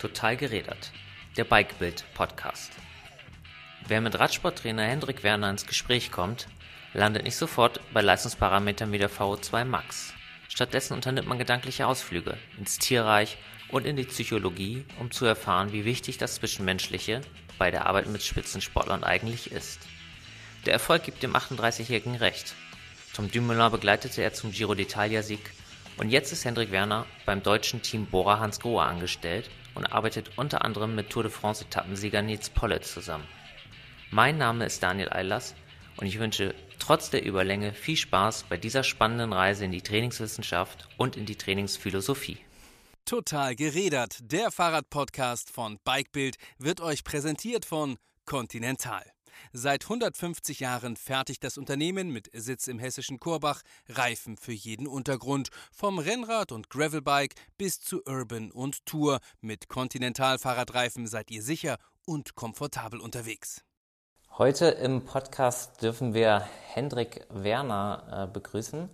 Total gerädert. Der Bikebild Podcast. Wer mit Radsporttrainer Hendrik Werner ins Gespräch kommt, landet nicht sofort bei Leistungsparametern wie der VO2 Max. Stattdessen unternimmt man gedankliche Ausflüge ins Tierreich und in die Psychologie, um zu erfahren, wie wichtig das Zwischenmenschliche bei der Arbeit mit Spitzensportlern eigentlich ist. Der Erfolg gibt dem 38-Jährigen recht. Tom Dumoulin begleitete er zum Giro d'Italia-Sieg und jetzt ist Hendrik Werner beim deutschen Team Bora Hans Grohe angestellt und arbeitet unter anderem mit Tour de France Etappensieger Nils Pollitt zusammen. Mein Name ist Daniel Eilers und ich wünsche trotz der Überlänge viel Spaß bei dieser spannenden Reise in die Trainingswissenschaft und in die Trainingsphilosophie. Total gerädert. Der Fahrradpodcast von Bikebild wird euch präsentiert von Continental. Seit 150 Jahren fertigt das Unternehmen mit Sitz im hessischen Korbach Reifen für jeden Untergrund, vom Rennrad und Gravelbike bis zu Urban und Tour. Mit Continental Fahrradreifen seid ihr sicher und komfortabel unterwegs. Heute im Podcast dürfen wir Hendrik Werner äh, begrüßen.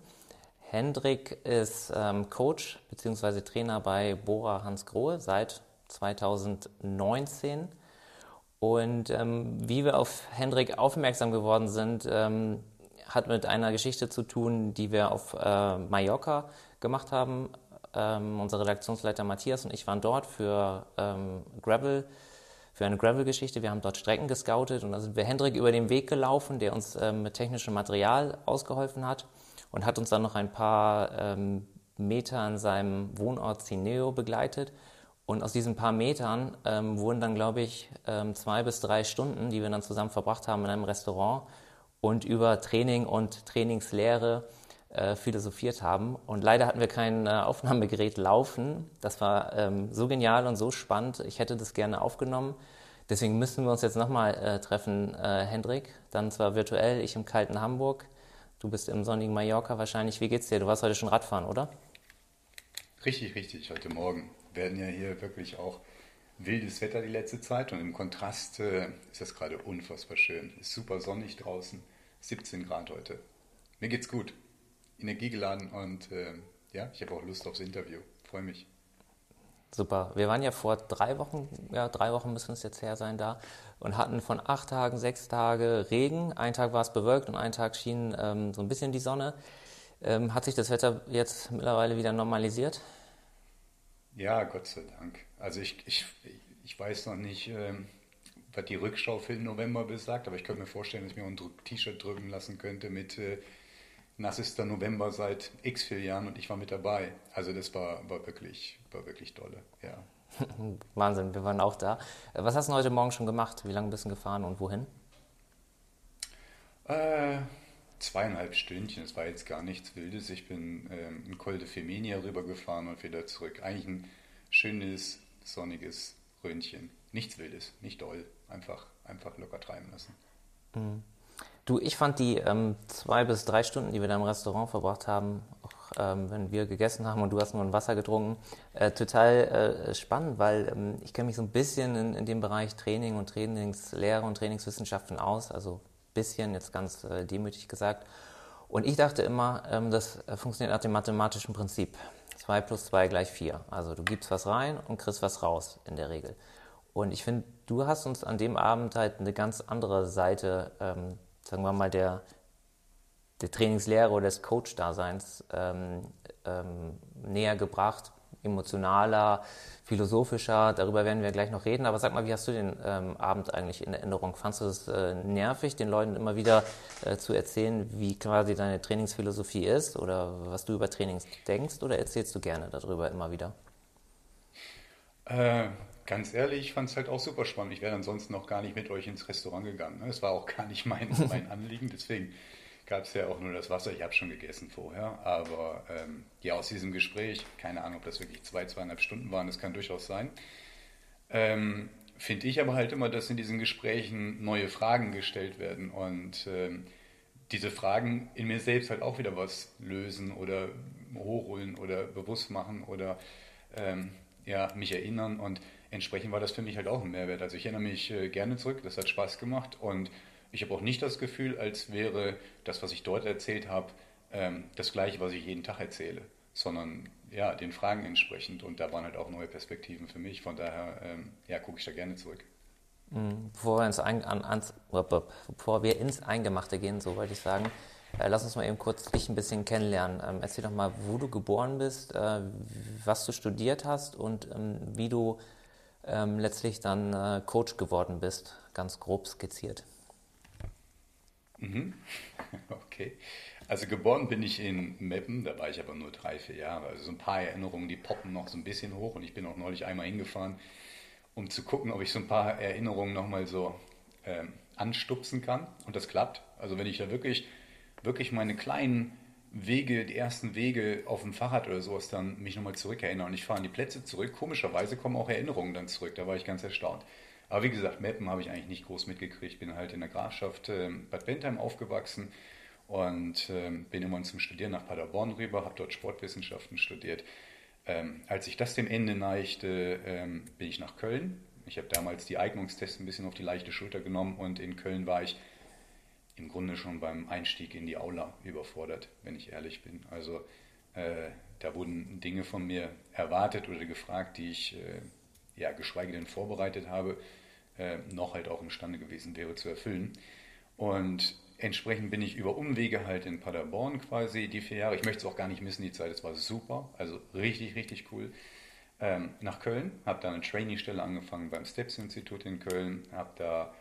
Hendrik ist ähm, Coach bzw. Trainer bei Bora Hans Grohe seit 2019 und ähm, wie wir auf Hendrik aufmerksam geworden sind, ähm, hat mit einer Geschichte zu tun, die wir auf äh, Mallorca gemacht haben. Ähm, unser Redaktionsleiter Matthias und ich waren dort für ähm, Gravel, für eine Gravel-Geschichte. Wir haben dort Strecken gescoutet und da sind wir Hendrik über den Weg gelaufen, der uns ähm, mit technischem Material ausgeholfen hat und hat uns dann noch ein paar ähm, Meter an seinem Wohnort Cineo begleitet. Und aus diesen paar Metern ähm, wurden dann, glaube ich, ähm, zwei bis drei Stunden, die wir dann zusammen verbracht haben in einem Restaurant und über Training und Trainingslehre äh, philosophiert haben. Und leider hatten wir kein äh, Aufnahmegerät laufen. Das war ähm, so genial und so spannend. Ich hätte das gerne aufgenommen. Deswegen müssen wir uns jetzt nochmal äh, treffen, äh, Hendrik. Dann zwar virtuell, ich im kalten Hamburg. Du bist im sonnigen Mallorca wahrscheinlich. Wie geht's dir? Du warst heute schon Radfahren, oder? Richtig, richtig, heute Morgen werden ja hier wirklich auch wildes Wetter die letzte Zeit und im Kontrast äh, ist das gerade unfassbar schön. Ist super sonnig draußen, 17 Grad heute. Mir geht's gut, energiegeladen und äh, ja, ich habe auch Lust aufs Interview. Freue mich. Super. Wir waren ja vor drei Wochen, ja, drei Wochen müssen es jetzt her sein da und hatten von acht Tagen sechs Tage Regen. Ein Tag war es bewölkt und ein Tag schien ähm, so ein bisschen die Sonne. Ähm, hat sich das Wetter jetzt mittlerweile wieder normalisiert? Ja, Gott sei Dank. Also ich, ich, ich weiß noch nicht, ähm, was die Rückschau für den November besagt, aber ich könnte mir vorstellen, dass ich mir ein T-Shirt drücken lassen könnte mit äh, nassester November seit x vielen Jahren und ich war mit dabei. Also das war, war wirklich, war wirklich dolle, ja. Wahnsinn, wir waren auch da. Was hast du heute Morgen schon gemacht? Wie lange bist du gefahren und wohin? Äh, zweieinhalb Stündchen, das war jetzt gar nichts Wildes. Ich bin ähm, in Col de Femenia rübergefahren und wieder zurück. Eigentlich ein schönes, sonniges Röntchen. Nichts Wildes, nicht doll. Einfach, einfach locker treiben lassen. Mhm. Du, ich fand die ähm, zwei bis drei Stunden, die wir da im Restaurant verbracht haben, auch ähm, wenn wir gegessen haben und du hast nur ein Wasser getrunken, äh, total äh, spannend, weil ähm, ich kenne mich so ein bisschen in, in dem Bereich Training und Trainingslehre und Trainingswissenschaften aus, also bisschen, jetzt ganz äh, demütig gesagt. Und ich dachte immer, ähm, das äh, funktioniert nach dem mathematischen Prinzip. 2 plus 2 gleich 4. Also du gibst was rein und kriegst was raus in der Regel. Und ich finde, du hast uns an dem Abend halt eine ganz andere Seite, ähm, sagen wir mal, der, der Trainingslehre oder des Coach-Daseins ähm, ähm, näher gebracht, emotionaler, philosophischer. Darüber werden wir gleich noch reden. Aber sag mal, wie hast du den ähm, Abend eigentlich in Erinnerung? Fandest du es äh, nervig, den Leuten immer wieder äh, zu erzählen, wie quasi deine Trainingsphilosophie ist oder was du über Trainings denkst? Oder erzählst du gerne darüber immer wieder? Äh, ganz ehrlich, ich fand es halt auch super spannend. Ich wäre ansonsten noch gar nicht mit euch ins Restaurant gegangen. Es war auch gar nicht mein, mein Anliegen. Deswegen gab es ja auch nur das Wasser. Ich habe schon gegessen vorher. Aber ähm, ja, aus diesem Gespräch, keine Ahnung, ob das wirklich zwei, zweieinhalb Stunden waren, das kann durchaus sein. Ähm, Finde ich aber halt immer, dass in diesen Gesprächen neue Fragen gestellt werden und ähm, diese Fragen in mir selbst halt auch wieder was lösen oder hochholen oder bewusst machen oder ähm, ja, mich erinnern und entsprechend war das für mich halt auch ein Mehrwert. Also ich erinnere mich äh, gerne zurück, das hat Spaß gemacht und ich habe auch nicht das Gefühl, als wäre das, was ich dort erzählt habe, ähm, das gleiche, was ich jeden Tag erzähle, sondern ja, den Fragen entsprechend. Und da waren halt auch neue Perspektiven für mich. Von daher ähm, ja, gucke ich da gerne zurück. Mhm. Bevor wir, ins Ein an, ans, bevor wir ins Eingemachte gehen, so wollte ich sagen, äh, lass uns mal eben kurz dich ein bisschen kennenlernen. Ähm, erzähl doch mal, wo du geboren bist, äh, was du studiert hast und ähm, wie du ähm, letztlich dann äh, Coach geworden bist, ganz grob skizziert. Mhm. Okay. Also geboren bin ich in Meppen, da war ich aber nur drei, vier Jahre. Also so ein paar Erinnerungen, die poppen noch so ein bisschen hoch und ich bin auch neulich einmal hingefahren, um zu gucken, ob ich so ein paar Erinnerungen nochmal so ähm, anstupsen kann und das klappt. Also wenn ich da wirklich, wirklich meine kleinen Wege, die ersten Wege auf dem Fahrrad oder sowas dann mich nochmal zurückerinnere und ich fahre an die Plätze zurück, komischerweise kommen auch Erinnerungen dann zurück, da war ich ganz erstaunt. Aber wie gesagt, Meppen habe ich eigentlich nicht groß mitgekriegt. Bin halt in der Grafschaft äh, Bad Bentheim aufgewachsen und ähm, bin immer zum Studieren nach Paderborn rüber, habe dort Sportwissenschaften studiert. Ähm, als ich das dem Ende neigte, ähm, bin ich nach Köln. Ich habe damals die Eignungstests ein bisschen auf die leichte Schulter genommen und in Köln war ich im Grunde schon beim Einstieg in die Aula überfordert, wenn ich ehrlich bin. Also äh, da wurden Dinge von mir erwartet oder gefragt, die ich äh, ja geschweige denn vorbereitet habe, äh, noch halt auch imstande gewesen wäre zu erfüllen. Und entsprechend bin ich über Umwege halt in Paderborn quasi die vier Jahre. Ich möchte es auch gar nicht missen, die Zeit, es war super, also richtig, richtig cool. Ähm, nach Köln, habe da eine Trainee-Stelle angefangen beim Steps-Institut in Köln, habe da,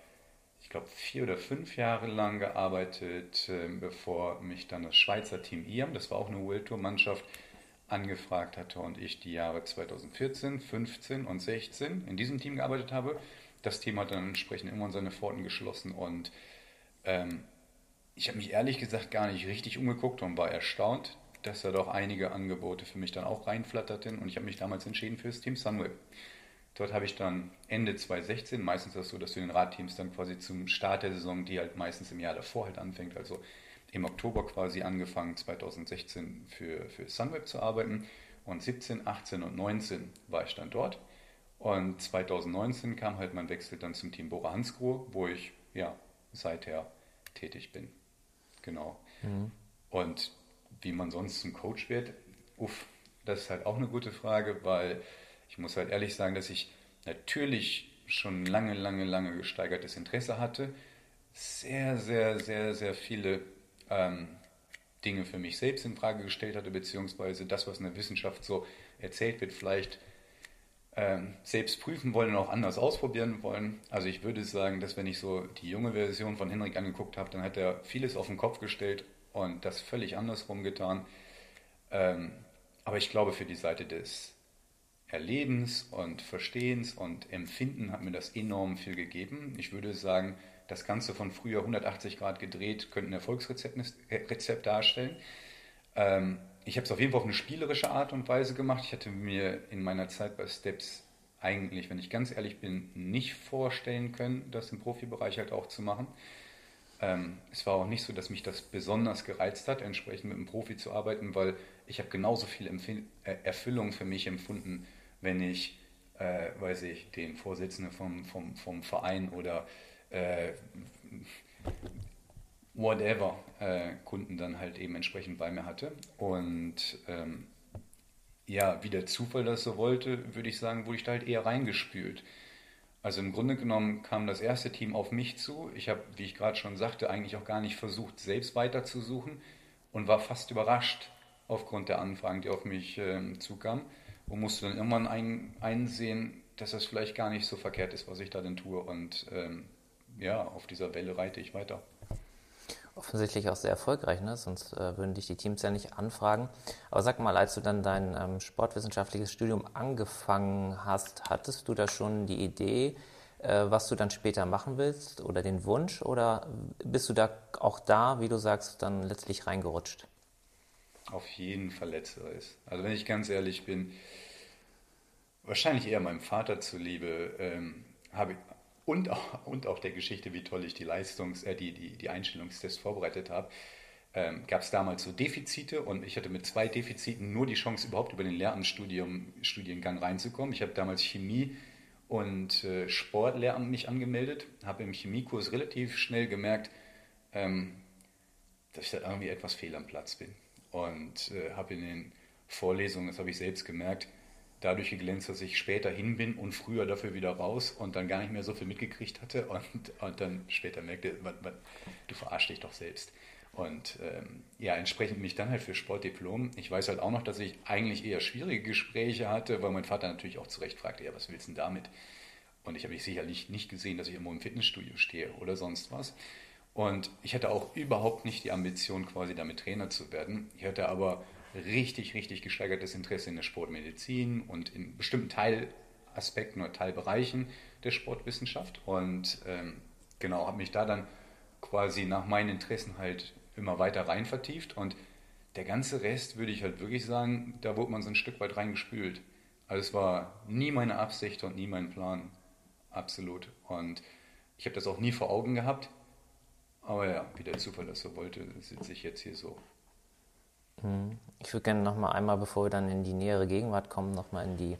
ich glaube, vier oder fünf Jahre lang gearbeitet, äh, bevor mich dann das Schweizer Team IAM, das war auch eine World Tour-Mannschaft, angefragt hatte und ich die Jahre 2014, 15 und 16 in diesem Team gearbeitet habe. Das Team hat dann entsprechend irgendwann seine Pforten geschlossen und ähm, ich habe mich ehrlich gesagt gar nicht richtig umgeguckt und war erstaunt, dass da doch einige Angebote für mich dann auch reinflatterten und ich habe mich damals entschieden für das Team Sunweb. Dort habe ich dann Ende 2016, meistens ist das so, dass du den Radteams dann quasi zum Start der Saison, die halt meistens im Jahr davor halt anfängt, also im Oktober quasi angefangen, 2016 für, für Sunweb zu arbeiten und 17, 18 und 19 war ich dann dort und 2019 kam halt mein Wechsel dann zum Team Bora Hansgrohe, wo ich ja seither tätig bin. Genau. Mhm. Und wie man sonst zum Coach wird, uff, das ist halt auch eine gute Frage, weil ich muss halt ehrlich sagen, dass ich natürlich schon lange, lange, lange gesteigertes Interesse hatte, sehr, sehr, sehr, sehr viele ähm, Dinge für mich selbst in Frage gestellt hatte, beziehungsweise das, was in der Wissenschaft so erzählt wird, vielleicht ähm, selbst prüfen wollen und auch anders ausprobieren wollen. Also ich würde sagen, dass wenn ich so die junge Version von Henrik angeguckt habe, dann hat er vieles auf den Kopf gestellt und das völlig andersrum getan. Ähm, aber ich glaube, für die Seite des Erlebens und Verstehens und Empfinden hat mir das enorm viel gegeben. Ich würde sagen, das Ganze von früher 180 Grad gedreht könnte ein Erfolgsrezept äh, darstellen. Ähm, ich habe es auf jeden Fall auf eine spielerische Art und Weise gemacht. Ich hatte mir in meiner Zeit bei Steps eigentlich, wenn ich ganz ehrlich bin, nicht vorstellen können, das im Profibereich halt auch zu machen. Ähm, es war auch nicht so, dass mich das besonders gereizt hat, entsprechend mit einem Profi zu arbeiten, weil ich habe genauso viel Empf äh, Erfüllung für mich empfunden, wenn ich, äh, weiß ich, den Vorsitzenden vom, vom, vom Verein oder äh, whatever äh, Kunden dann halt eben entsprechend bei mir hatte. Und ähm, ja, wie der Zufall das so wollte, würde ich sagen, wurde ich da halt eher reingespült. Also im Grunde genommen kam das erste Team auf mich zu. Ich habe, wie ich gerade schon sagte, eigentlich auch gar nicht versucht, selbst weiterzusuchen und war fast überrascht aufgrund der Anfragen, die auf mich äh, zukamen und musste dann irgendwann ein, einsehen, dass das vielleicht gar nicht so verkehrt ist, was ich da denn tue. Und ähm, ja, auf dieser Welle reite ich weiter offensichtlich auch sehr erfolgreich, ne? sonst äh, würden dich die Teams ja nicht anfragen. Aber sag mal, als du dann dein ähm, sportwissenschaftliches Studium angefangen hast, hattest du da schon die Idee, äh, was du dann später machen willst oder den Wunsch oder bist du da auch da, wie du sagst, dann letztlich reingerutscht? Auf jeden Fall letzteres. Also wenn ich ganz ehrlich bin, wahrscheinlich eher meinem Vater zuliebe, ähm, habe ich und auch, und auch der Geschichte, wie toll ich die Leistungs-, äh, die, die, die Einstellungstests vorbereitet habe, ähm, gab es damals so Defizite und ich hatte mit zwei Defiziten nur die Chance, überhaupt über den Lehramtsstudiengang reinzukommen. Ich habe damals Chemie und äh, Sportlehramt mich angemeldet, habe im Chemiekurs relativ schnell gemerkt, ähm, dass ich da irgendwie etwas fehl am Platz bin und äh, habe in den Vorlesungen, das habe ich selbst gemerkt, dadurch geglänzt, dass ich später hin bin und früher dafür wieder raus und dann gar nicht mehr so viel mitgekriegt hatte und, und dann später merkte, man, man, du verarsch dich doch selbst. Und ähm, ja, entsprechend mich dann halt für Sportdiplom. Ich weiß halt auch noch, dass ich eigentlich eher schwierige Gespräche hatte, weil mein Vater natürlich auch zurecht fragte, ja, was willst du denn damit? Und ich habe mich sicherlich nicht gesehen, dass ich irgendwo im Fitnessstudio stehe oder sonst was. Und ich hatte auch überhaupt nicht die Ambition, quasi damit Trainer zu werden. Ich hatte aber richtig, richtig gesteigertes Interesse in der Sportmedizin und in bestimmten Teilaspekten oder Teilbereichen der Sportwissenschaft. Und ähm, genau, habe mich da dann quasi nach meinen Interessen halt immer weiter rein vertieft und der ganze Rest würde ich halt wirklich sagen, da wurde man so ein Stück weit reingespült. Also es war nie meine Absicht und nie mein Plan. Absolut. Und ich habe das auch nie vor Augen gehabt. Aber ja, wie der Zufall das so wollte, sitze ich jetzt hier so. Hm. Ich würde gerne noch mal einmal, bevor wir dann in die nähere Gegenwart kommen, noch mal in die,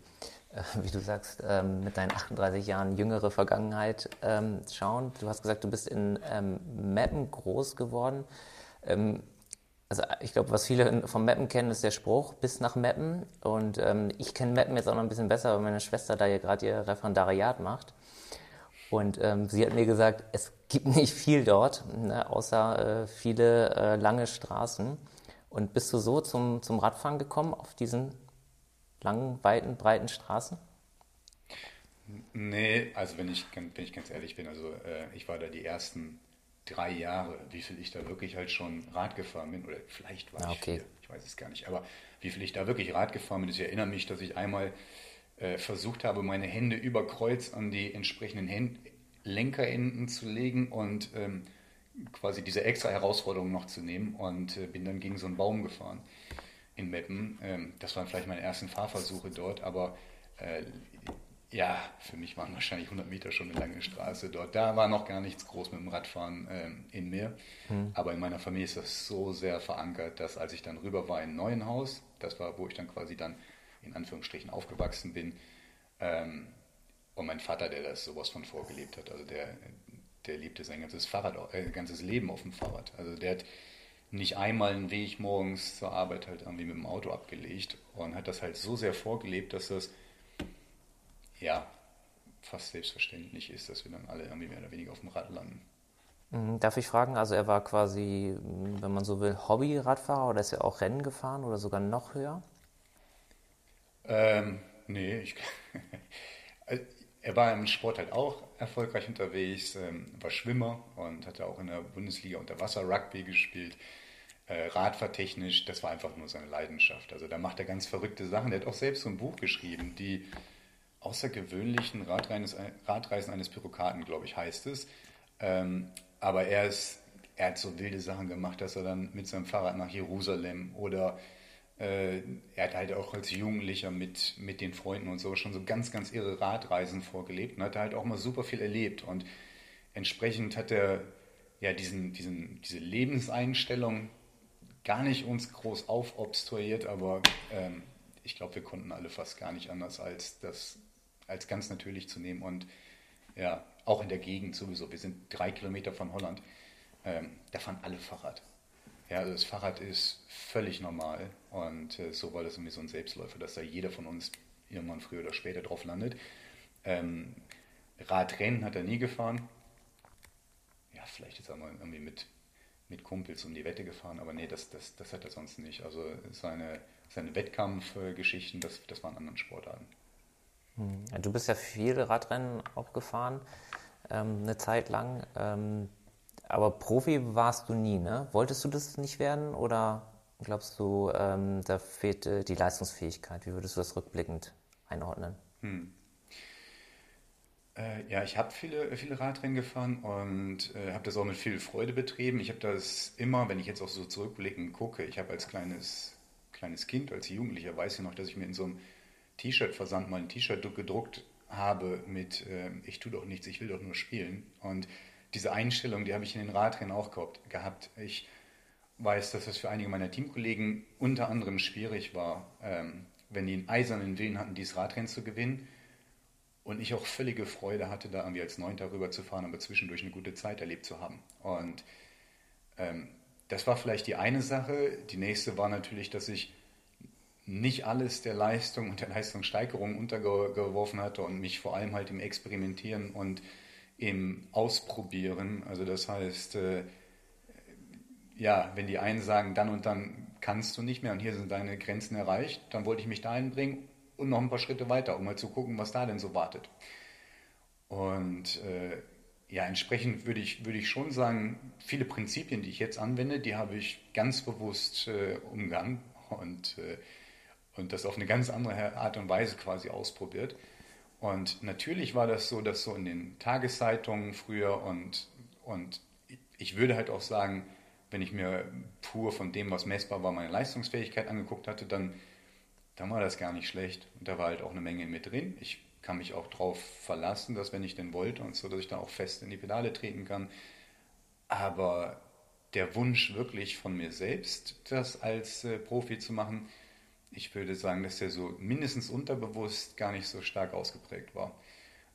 äh, wie du sagst, ähm, mit deinen 38 Jahren jüngere Vergangenheit ähm, schauen. Du hast gesagt, du bist in ähm, Meppen groß geworden. Ähm, also ich glaube, was viele vom Meppen kennen, ist der Spruch, bis nach Meppen. Und ähm, ich kenne Meppen jetzt auch noch ein bisschen besser, weil meine Schwester da ja gerade ihr Referendariat macht. Und ähm, sie hat mir gesagt, es gibt nicht viel dort, ne, außer äh, viele äh, lange Straßen. Und bist du so zum, zum Radfahren gekommen auf diesen langen, weiten, breiten Straßen? Nee, also wenn ich, wenn ich ganz ehrlich bin, also äh, ich war da die ersten drei Jahre, wie viel ich da wirklich halt schon Rad gefahren bin, oder vielleicht war ah, okay. ich vier, ich weiß es gar nicht, aber wie viel ich da wirklich Rad gefahren bin, ich erinnere mich, dass ich einmal äh, versucht habe, meine Hände über Kreuz an die entsprechenden Händ Lenkerenden zu legen und ähm, quasi diese extra Herausforderung noch zu nehmen und äh, bin dann gegen so einen Baum gefahren in Meppen. Ähm, das waren vielleicht meine ersten Fahrversuche dort, aber äh, ja, für mich waren wahrscheinlich 100 Meter schon eine lange Straße dort. Da war noch gar nichts groß mit dem Radfahren ähm, in mir. Hm. Aber in meiner Familie ist das so sehr verankert, dass als ich dann rüber war in Neuenhaus, das war, wo ich dann quasi dann in Anführungsstrichen aufgewachsen bin, ähm, und mein Vater, der das sowas von vorgelebt hat, also der, der liebte sein ganzes Fahrrad, äh, ganzes Leben auf dem Fahrrad. Also der hat nicht einmal einen Weg morgens zur Arbeit halt irgendwie mit dem Auto abgelegt und hat das halt so sehr vorgelebt, dass das ja, fast selbstverständlich ist, dass wir dann alle irgendwie mehr oder weniger auf dem Rad landen. Mhm, darf ich fragen, also er war quasi, wenn man so will, Hobby-Radfahrer oder ist er auch Rennen gefahren oder sogar noch höher? Ähm, nee, ich, er war im Sport halt auch erfolgreich unterwegs, ähm, war Schwimmer und hatte auch in der Bundesliga unter Wasser Rugby gespielt. Äh, Radfahrtechnisch, das war einfach nur seine Leidenschaft. Also da macht er ganz verrückte Sachen. Er hat auch selbst so ein Buch geschrieben, die außergewöhnlichen Radreisen eines Bürokraten, glaube ich, heißt es. Ähm, aber er, ist, er hat so wilde Sachen gemacht, dass er dann mit seinem Fahrrad nach Jerusalem oder äh, er hat halt auch als Jugendlicher mit, mit den Freunden und so schon so ganz, ganz irre Radreisen vorgelebt und hat halt auch mal super viel erlebt. Und entsprechend hat er ja diesen, diesen, diese Lebenseinstellung gar nicht uns groß aufobstruiert, aber ähm, ich glaube, wir konnten alle fast gar nicht anders, als das als ganz natürlich zu nehmen. Und ja, auch in der Gegend sowieso. Wir sind drei Kilometer von Holland. Ähm, da fahren alle Fahrrad. Ja, also das Fahrrad ist völlig normal und äh, so war das irgendwie so ein Selbstläufer, dass da jeder von uns irgendwann früher oder später drauf landet. Ähm, Radrennen hat er nie gefahren. Ja, vielleicht ist er mal irgendwie mit, mit Kumpels um die Wette gefahren, aber nee, das, das, das hat er sonst nicht. Also seine, seine Wettkampfgeschichten, das, das waren anderen Sportarten. Hm. Du bist ja viele Radrennen auch gefahren, ähm, eine Zeit lang. Ähm, aber Profi warst du nie, ne? Wolltest du das nicht werden oder glaubst du, ähm, da fehlt äh, die Leistungsfähigkeit? Wie würdest du das rückblickend einordnen? Hm. Äh, ja, ich habe viele, viele Radrennen gefahren und äh, habe das auch mit viel Freude betrieben. Ich habe das immer, wenn ich jetzt auch so zurückblickend gucke, ich habe als kleines, kleines Kind, als Jugendlicher, weiß ich noch, dass ich mir in so einem T-Shirt-Versand mal ein T-Shirt gedruckt habe mit äh, Ich tue doch nichts, ich will doch nur spielen. Und diese Einstellung, die habe ich in den Radrennen auch gehabt. Ich weiß, dass es für einige meiner Teamkollegen unter anderem schwierig war, ähm, wenn die einen eisernen Willen hatten, dieses Radrennen zu gewinnen. Und ich auch völlige Freude hatte, da irgendwie als Neunter rüber zu fahren, aber zwischendurch eine gute Zeit erlebt zu haben. Und ähm, das war vielleicht die eine Sache. Die nächste war natürlich, dass ich nicht alles der Leistung und der Leistungssteigerung untergeworfen hatte und mich vor allem halt im Experimentieren und im Ausprobieren. Also das heißt, äh, ja, wenn die einen sagen, dann und dann kannst du nicht mehr und hier sind deine Grenzen erreicht, dann wollte ich mich dahin bringen und noch ein paar Schritte weiter, um mal zu gucken, was da denn so wartet. Und äh, ja, entsprechend würde ich, würde ich schon sagen, viele Prinzipien, die ich jetzt anwende, die habe ich ganz bewusst äh, umgangen und, äh, und das auf eine ganz andere Art und Weise quasi ausprobiert. Und natürlich war das so, dass so in den Tageszeitungen früher und, und ich würde halt auch sagen, wenn ich mir pur von dem, was messbar war, meine Leistungsfähigkeit angeguckt hatte, dann, dann war das gar nicht schlecht. Und da war halt auch eine Menge mit drin. Ich kann mich auch darauf verlassen, dass wenn ich denn wollte und so, dass ich dann auch fest in die Pedale treten kann. Aber der Wunsch wirklich von mir selbst, das als äh, Profi zu machen, ich würde sagen, dass der so mindestens unterbewusst gar nicht so stark ausgeprägt war.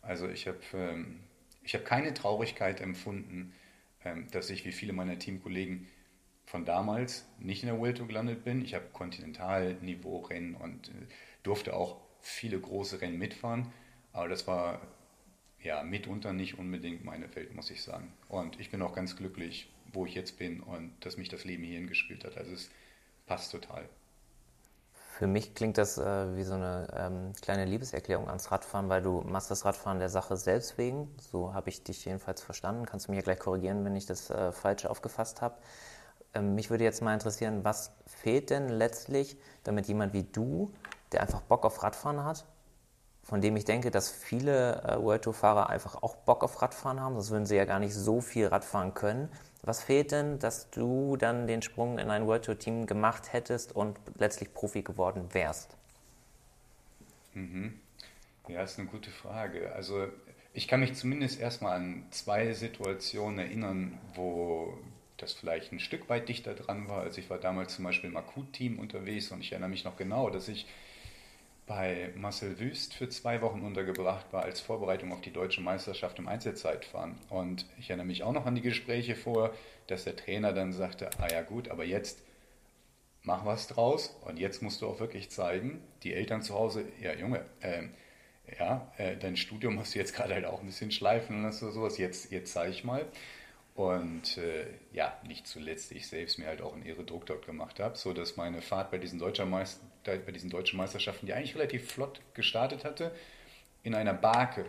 Also ich habe ähm, hab keine Traurigkeit empfunden, ähm, dass ich wie viele meiner Teamkollegen von damals nicht in der World Tour gelandet bin. Ich habe Kontinentalniveau-Rennen und äh, durfte auch viele große Rennen mitfahren. Aber das war ja mitunter nicht unbedingt meine Welt, muss ich sagen. Und ich bin auch ganz glücklich, wo ich jetzt bin und dass mich das Leben hierhin gespielt hat. Also es passt total. Für mich klingt das äh, wie so eine ähm, kleine Liebeserklärung ans Radfahren, weil du machst das Radfahren der Sache selbst wegen. So habe ich dich jedenfalls verstanden. Kannst du mir gleich korrigieren, wenn ich das äh, falsch aufgefasst habe. Ähm, mich würde jetzt mal interessieren, was fehlt denn letztlich, damit jemand wie du, der einfach Bock auf Radfahren hat, von dem ich denke, dass viele äh, World Tour-Fahrer einfach auch Bock auf Radfahren haben, sonst würden sie ja gar nicht so viel Radfahren können. Was fehlt denn, dass du dann den Sprung in ein World Tour Team gemacht hättest und letztlich Profi geworden wärst? Mhm. Ja, ist eine gute Frage. Also ich kann mich zumindest erstmal an zwei Situationen erinnern, wo das vielleicht ein Stück weit dichter dran war. Also ich war damals zum Beispiel im Akut-Team unterwegs und ich erinnere mich noch genau, dass ich bei Marcel Wüst für zwei Wochen untergebracht war als Vorbereitung auf die deutsche Meisterschaft im Einzelzeitfahren. Und ich erinnere mich auch noch an die Gespräche vor, dass der Trainer dann sagte, ah ja gut, aber jetzt mach was draus und jetzt musst du auch wirklich zeigen, die Eltern zu Hause, ja Junge, äh, ja, äh, dein Studium hast du jetzt gerade halt auch ein bisschen schleifen und sowas, jetzt, jetzt zeige ich mal. Und äh, ja, nicht zuletzt ich selbst mir halt auch einen Ehredruck dort gemacht habe, so dass meine Fahrt bei diesen, deutschen Meister, bei diesen deutschen Meisterschaften, die eigentlich relativ flott gestartet hatte, in einer Barke,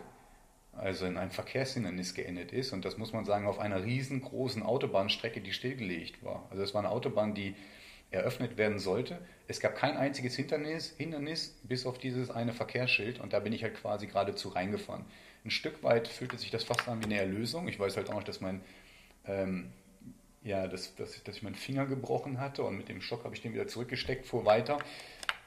also in einem Verkehrshindernis geendet ist. Und das muss man sagen, auf einer riesengroßen Autobahnstrecke, die stillgelegt war. Also es war eine Autobahn, die eröffnet werden sollte. Es gab kein einziges Hindernis, Hindernis bis auf dieses eine Verkehrsschild und da bin ich halt quasi geradezu reingefahren. Ein Stück weit fühlte sich das fast an wie eine Erlösung. Ich weiß halt auch noch, dass mein ähm, ja, dass, dass, dass ich meinen Finger gebrochen hatte und mit dem Stock habe ich den wieder zurückgesteckt, fuhr weiter.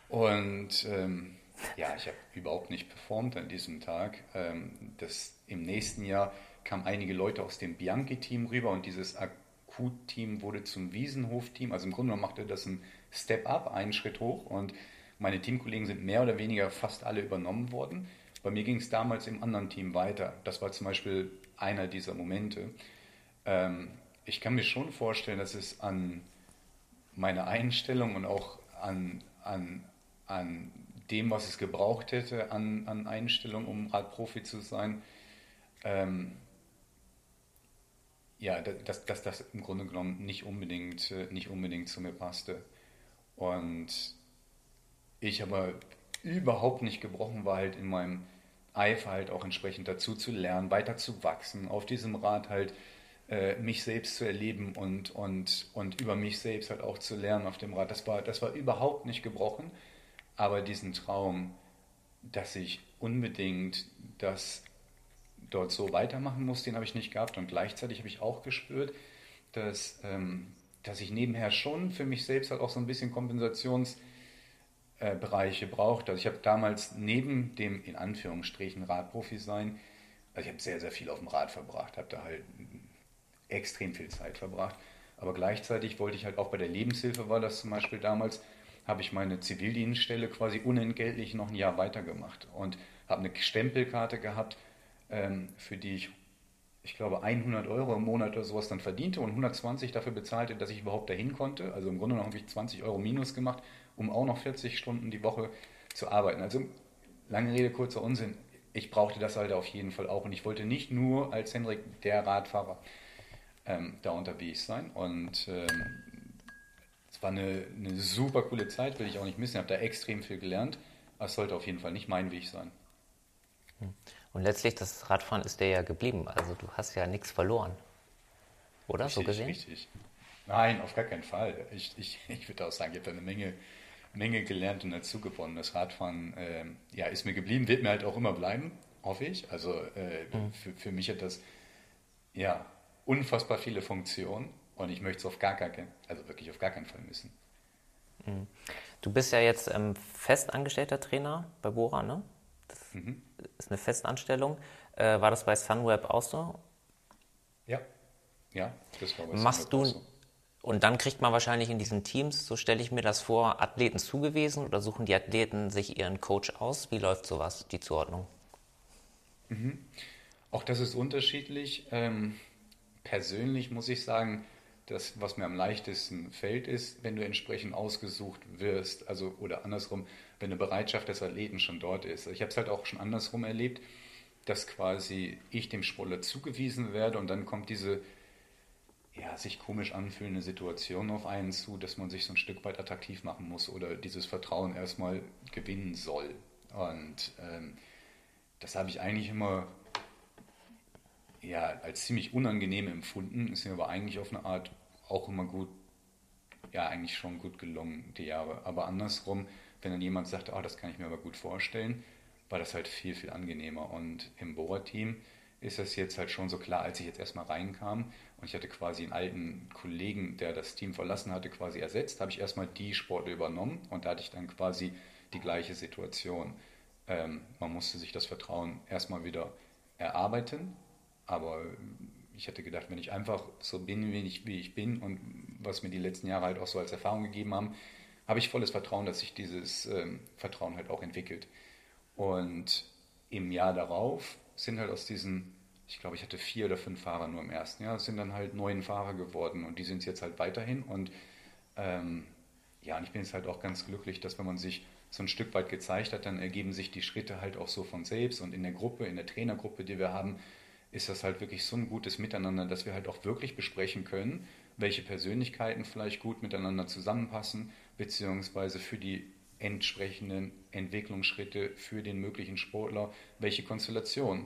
Und ähm, ja, ich habe überhaupt nicht performt an diesem Tag. Ähm, das, Im nächsten Jahr kamen einige Leute aus dem Bianchi-Team rüber und dieses Akut-Team wurde zum Wiesenhof-Team. Also im Grunde genommen machte das ein Step-up, einen Schritt hoch und meine Teamkollegen sind mehr oder weniger fast alle übernommen worden. Bei mir ging es damals im anderen Team weiter. Das war zum Beispiel einer dieser Momente. Ähm, ich kann mir schon vorstellen, dass es an meiner Einstellung und auch an, an, an dem, was es gebraucht hätte, an, an Einstellung, um Radprofi zu sein, ähm, ja, dass, dass das im Grunde genommen nicht unbedingt, nicht unbedingt zu mir passte. Und ich aber überhaupt nicht gebrochen war, halt in meinem Eifer halt auch entsprechend dazu zu lernen, weiter zu wachsen, auf diesem Rad halt äh, mich selbst zu erleben und, und, und über mich selbst halt auch zu lernen auf dem Rad. Das war, das war überhaupt nicht gebrochen, aber diesen Traum, dass ich unbedingt das dort so weitermachen muss, den habe ich nicht gehabt. Und gleichzeitig habe ich auch gespürt, dass, ähm, dass ich nebenher schon für mich selbst halt auch so ein bisschen Kompensationsbereiche äh, brauchte. Also ich habe damals neben dem in Anführungsstrichen Radprofi sein, also ich habe sehr, sehr viel auf dem Rad verbracht, habe da halt extrem viel Zeit verbracht. Aber gleichzeitig wollte ich halt auch bei der Lebenshilfe, war das zum Beispiel damals, habe ich meine Zivildienststelle quasi unentgeltlich noch ein Jahr weitergemacht und habe eine Stempelkarte gehabt, ähm, für die ich, ich glaube, 100 Euro im Monat oder sowas dann verdiente und 120 dafür bezahlte, dass ich überhaupt dahin konnte. Also im Grunde genommen habe ich 20 Euro minus gemacht um auch noch 40 Stunden die Woche zu arbeiten. Also lange Rede, kurzer Unsinn. Ich brauchte das halt auf jeden Fall auch und ich wollte nicht nur als Hendrik der Radfahrer ähm, da unterwegs sein und ähm, war eine, eine, super coole Zeit, will ich auch nicht missen. Ich habe da extrem viel gelernt, aber es sollte auf jeden Fall nicht mein Weg sein. Und letztlich, das Radfahren ist dir ja geblieben. Also du hast ja nichts verloren. Oder? Richtig, so gesehen? Richtig. Nein, auf gar keinen Fall. Ich, ich, ich würde auch sagen, ich habe da eine Menge, Menge gelernt und dazu gewonnen. Das Radfahren äh, ja, ist mir geblieben, wird mir halt auch immer bleiben, hoffe ich. Also äh, mhm. für, für mich hat das ja unfassbar viele Funktionen und ich möchte es auf gar keinen, also wirklich auf gar keinen Fall missen. Mhm. Du bist ja jetzt ähm, festangestellter Trainer bei Bora, ne? Das mhm. ist eine Festanstellung. Äh, war das bei Sunweb auch so? Ja, ja, das war bei Machst Sunweb du, so. Und dann kriegt man wahrscheinlich in diesen Teams, so stelle ich mir das vor, Athleten zugewiesen oder suchen die Athleten sich ihren Coach aus? Wie läuft sowas, die Zuordnung? Mhm. Auch das ist unterschiedlich. Ähm, persönlich muss ich sagen, das, was mir am leichtesten fällt, ist, wenn du entsprechend ausgesucht wirst, also oder andersrum, wenn eine Bereitschaft des Athleten schon dort ist. Ich habe es halt auch schon andersrum erlebt, dass quasi ich dem Sportler zugewiesen werde und dann kommt diese ja, sich komisch anfühlende Situation auf einen zu, dass man sich so ein Stück weit attraktiv machen muss oder dieses Vertrauen erstmal gewinnen soll. Und ähm, das habe ich eigentlich immer ja, als ziemlich unangenehm empfunden, ist mir aber eigentlich auf eine Art auch immer gut, ja, eigentlich schon gut gelungen, die Jahre. Aber andersrum, wenn dann jemand sagt, oh, das kann ich mir aber gut vorstellen, war das halt viel, viel angenehmer. Und im Bohrer-Team ist das jetzt halt schon so klar, als ich jetzt erstmal reinkam und ich hatte quasi einen alten Kollegen, der das Team verlassen hatte, quasi ersetzt, habe ich erstmal die Sporte übernommen und da hatte ich dann quasi die gleiche Situation. Ähm, man musste sich das Vertrauen erstmal wieder erarbeiten aber ich hätte gedacht, wenn ich einfach so bin, wie ich, wie ich bin und was mir die letzten Jahre halt auch so als Erfahrung gegeben haben, habe ich volles Vertrauen, dass sich dieses ähm, Vertrauen halt auch entwickelt. Und im Jahr darauf sind halt aus diesen, ich glaube, ich hatte vier oder fünf Fahrer nur im ersten Jahr, sind dann halt neun Fahrer geworden und die sind es jetzt halt weiterhin. Und ähm, ja, und ich bin jetzt halt auch ganz glücklich, dass wenn man sich so ein Stück weit gezeigt hat, dann ergeben sich die Schritte halt auch so von selbst und in der Gruppe, in der Trainergruppe, die wir haben, ist das halt wirklich so ein gutes Miteinander, dass wir halt auch wirklich besprechen können, welche Persönlichkeiten vielleicht gut miteinander zusammenpassen, beziehungsweise für die entsprechenden Entwicklungsschritte für den möglichen Sportler, welche Konstellationen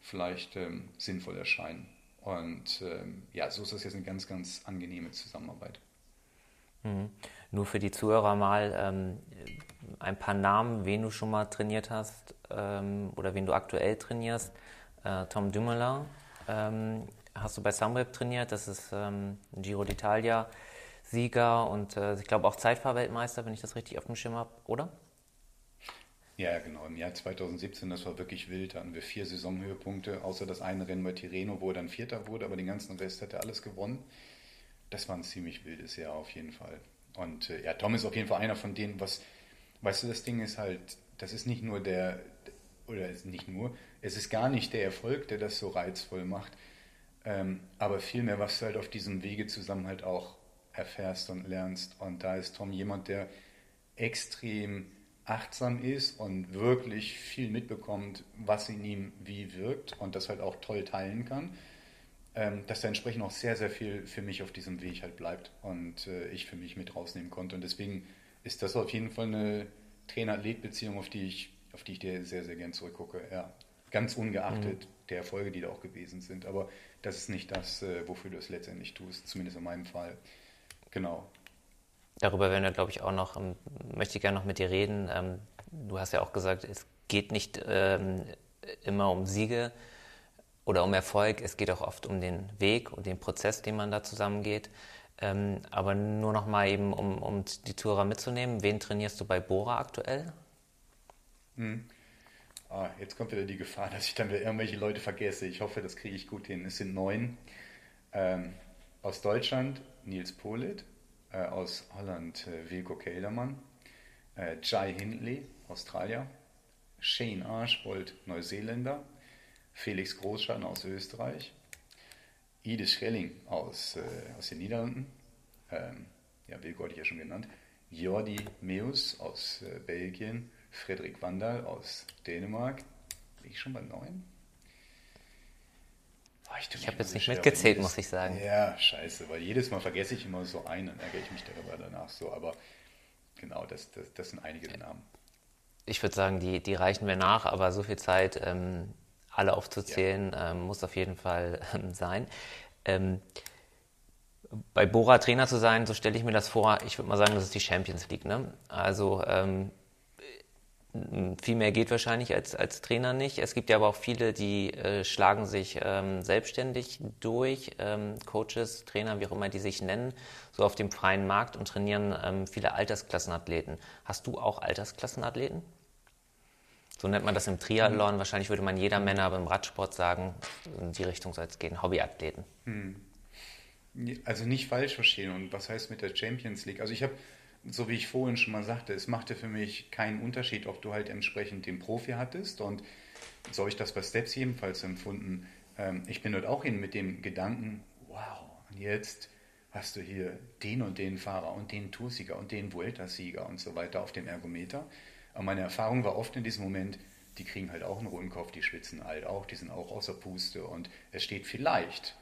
vielleicht ähm, sinnvoll erscheinen. Und ähm, ja, so ist das jetzt eine ganz, ganz angenehme Zusammenarbeit. Mhm. Nur für die Zuhörer mal ähm, ein paar Namen, wen du schon mal trainiert hast ähm, oder wen du aktuell trainierst. Äh, Tom Dumoulin ähm, hast du bei Sunweb trainiert. Das ist ähm, Giro d'Italia Sieger und äh, ich glaube auch Zeitfahrweltmeister, wenn ich das richtig auf dem Schirm habe, oder? Ja, genau. Im Jahr 2017, das war wirklich wild. Da hatten wir vier Saisonhöhepunkte, außer das eine Rennen bei Tirreno, wo er dann Vierter wurde, aber den ganzen Rest hat er alles gewonnen. Das war ein ziemlich wildes Jahr auf jeden Fall. Und äh, ja, Tom ist auf jeden Fall einer von denen, was, weißt du, das Ding ist halt, das ist nicht nur der, oder nicht nur, es ist gar nicht der Erfolg, der das so reizvoll macht, ähm, aber vielmehr, was du halt auf diesem Wege zusammen halt auch erfährst und lernst. Und da ist Tom jemand, der extrem achtsam ist und wirklich viel mitbekommt, was in ihm wie wirkt und das halt auch toll teilen kann. Ähm, dass da entsprechend auch sehr, sehr viel für mich auf diesem Weg halt bleibt und äh, ich für mich mit rausnehmen konnte. Und deswegen ist das auf jeden Fall eine Trainer-Athlet-Beziehung, auf die ich auf die ich dir sehr, sehr gern zurückgucke. Ja. Ganz ungeachtet mhm. der Erfolge, die da auch gewesen sind. Aber das ist nicht das, äh, wofür du es letztendlich tust, zumindest in meinem Fall. Genau. Darüber werden wir, glaube ich, auch noch, ähm, möchte ich gerne noch mit dir reden. Ähm, du hast ja auch gesagt, es geht nicht ähm, immer um Siege oder um Erfolg, es geht auch oft um den Weg und den Prozess, den man da zusammengeht. Ähm, aber nur noch mal eben, um, um die Tourer mitzunehmen, wen trainierst du bei Bora aktuell? Hm. Ah, jetzt kommt wieder die Gefahr, dass ich dann wieder irgendwelche Leute vergesse. Ich hoffe, das kriege ich gut hin. Es sind neun. Ähm, aus Deutschland Nils Polit, äh, aus Holland äh, Wilko Keldermann, äh, Jai Hindley, Australier, Shane Arschbold, Neuseeländer, Felix Großschaden aus Österreich, Ide Schelling aus, äh, aus den Niederlanden, ähm, ja, Wilko hatte ich ja schon genannt, Jordi Meus aus äh, Belgien, Frederik Wandal aus Dänemark. Bin ich schon bei neun? Oh, ich, ich habe jetzt nicht mitgezählt, muss ich sagen. Ja, scheiße, weil jedes Mal vergesse ich immer so einen, dann ärgere ich mich darüber danach so. Aber genau, das, das, das sind einige Namen. Ich würde sagen, die, die reichen wir nach, aber so viel Zeit, ähm, alle aufzuzählen, ja. ähm, muss auf jeden Fall ähm, sein. Ähm, bei Bora Trainer zu sein, so stelle ich mir das vor, ich würde mal sagen, das ist die Champions League. Ne? Also ähm, viel mehr geht wahrscheinlich als, als Trainer nicht. Es gibt ja aber auch viele, die äh, schlagen sich ähm, selbstständig durch, ähm, Coaches, Trainer, wie auch immer die sich nennen, so auf dem freien Markt und trainieren ähm, viele Altersklassenathleten. Hast du auch Altersklassenathleten? So nennt man das im Triathlon. Mhm. Wahrscheinlich würde man jeder Männer, aber im Radsport sagen, in die Richtung soll es gehen, Hobbyathleten. Mhm. Also nicht falsch verstehen. Und was heißt mit der Champions League? Also ich habe so wie ich vorhin schon mal sagte, es machte für mich keinen Unterschied, ob du halt entsprechend den Profi hattest und so habe ich das bei Steps jedenfalls empfunden. Ähm, ich bin dort auch hin mit dem Gedanken, wow, und jetzt hast du hier den und den Fahrer und den Toursieger und den Vuelta-Sieger und so weiter auf dem Ergometer. Aber meine Erfahrung war oft in diesem Moment, die kriegen halt auch einen roten Kopf, die schwitzen halt auch, die sind auch außer Puste und es steht vielleicht,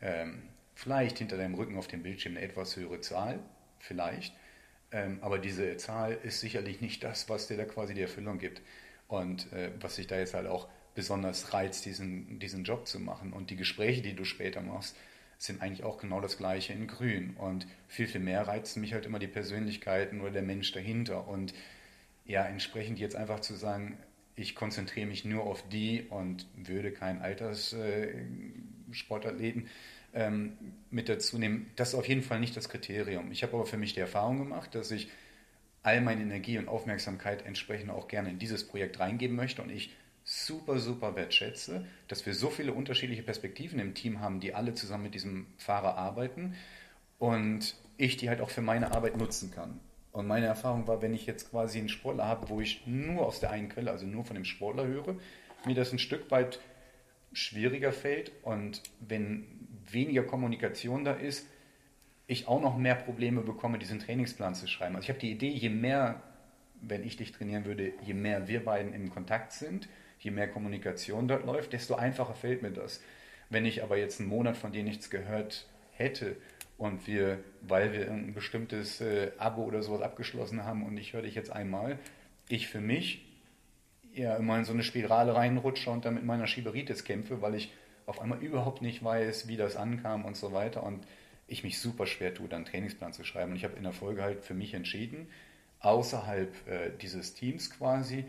ähm, vielleicht hinter deinem Rücken auf dem Bildschirm eine etwas höhere Zahl, vielleicht, ähm, aber diese Zahl ist sicherlich nicht das, was dir da quasi die Erfüllung gibt. Und äh, was sich da jetzt halt auch besonders reizt, diesen, diesen Job zu machen. Und die Gespräche, die du später machst, sind eigentlich auch genau das gleiche in Grün. Und viel, viel mehr reizen mich halt immer die Persönlichkeiten oder der Mensch dahinter. Und ja, entsprechend jetzt einfach zu sagen, ich konzentriere mich nur auf die und würde keinen Alterssportathleten äh, ähm, mit dazu nehmen. Das ist auf jeden Fall nicht das Kriterium. Ich habe aber für mich die Erfahrung gemacht, dass ich all meine Energie und Aufmerksamkeit entsprechend auch gerne in dieses Projekt reingeben möchte und ich super, super wertschätze, dass wir so viele unterschiedliche Perspektiven im Team haben, die alle zusammen mit diesem Fahrer arbeiten und ich die halt auch für meine Arbeit nutzen kann. Und meine Erfahrung war, wenn ich jetzt quasi einen Sportler habe, wo ich nur aus der einen Quelle, also nur von dem Sportler höre, mir das ein Stück weit schwieriger fällt und wenn weniger Kommunikation da ist, ich auch noch mehr Probleme bekomme, diesen Trainingsplan zu schreiben. Also ich habe die Idee, je mehr, wenn ich dich trainieren würde, je mehr wir beiden in Kontakt sind, je mehr Kommunikation dort läuft, desto einfacher fällt mir das. Wenn ich aber jetzt einen Monat von dir nichts gehört hätte und wir, weil wir ein bestimmtes äh, Abo oder sowas abgeschlossen haben und ich höre dich jetzt einmal, ich für mich ja immer in so eine Spirale reinrutsche und dann mit meiner Schieberitis kämpfe, weil ich auf einmal überhaupt nicht weiß, wie das ankam und so weiter. Und ich mich super schwer tue, dann einen Trainingsplan zu schreiben. Und ich habe in der Folge halt für mich entschieden, außerhalb äh, dieses Teams quasi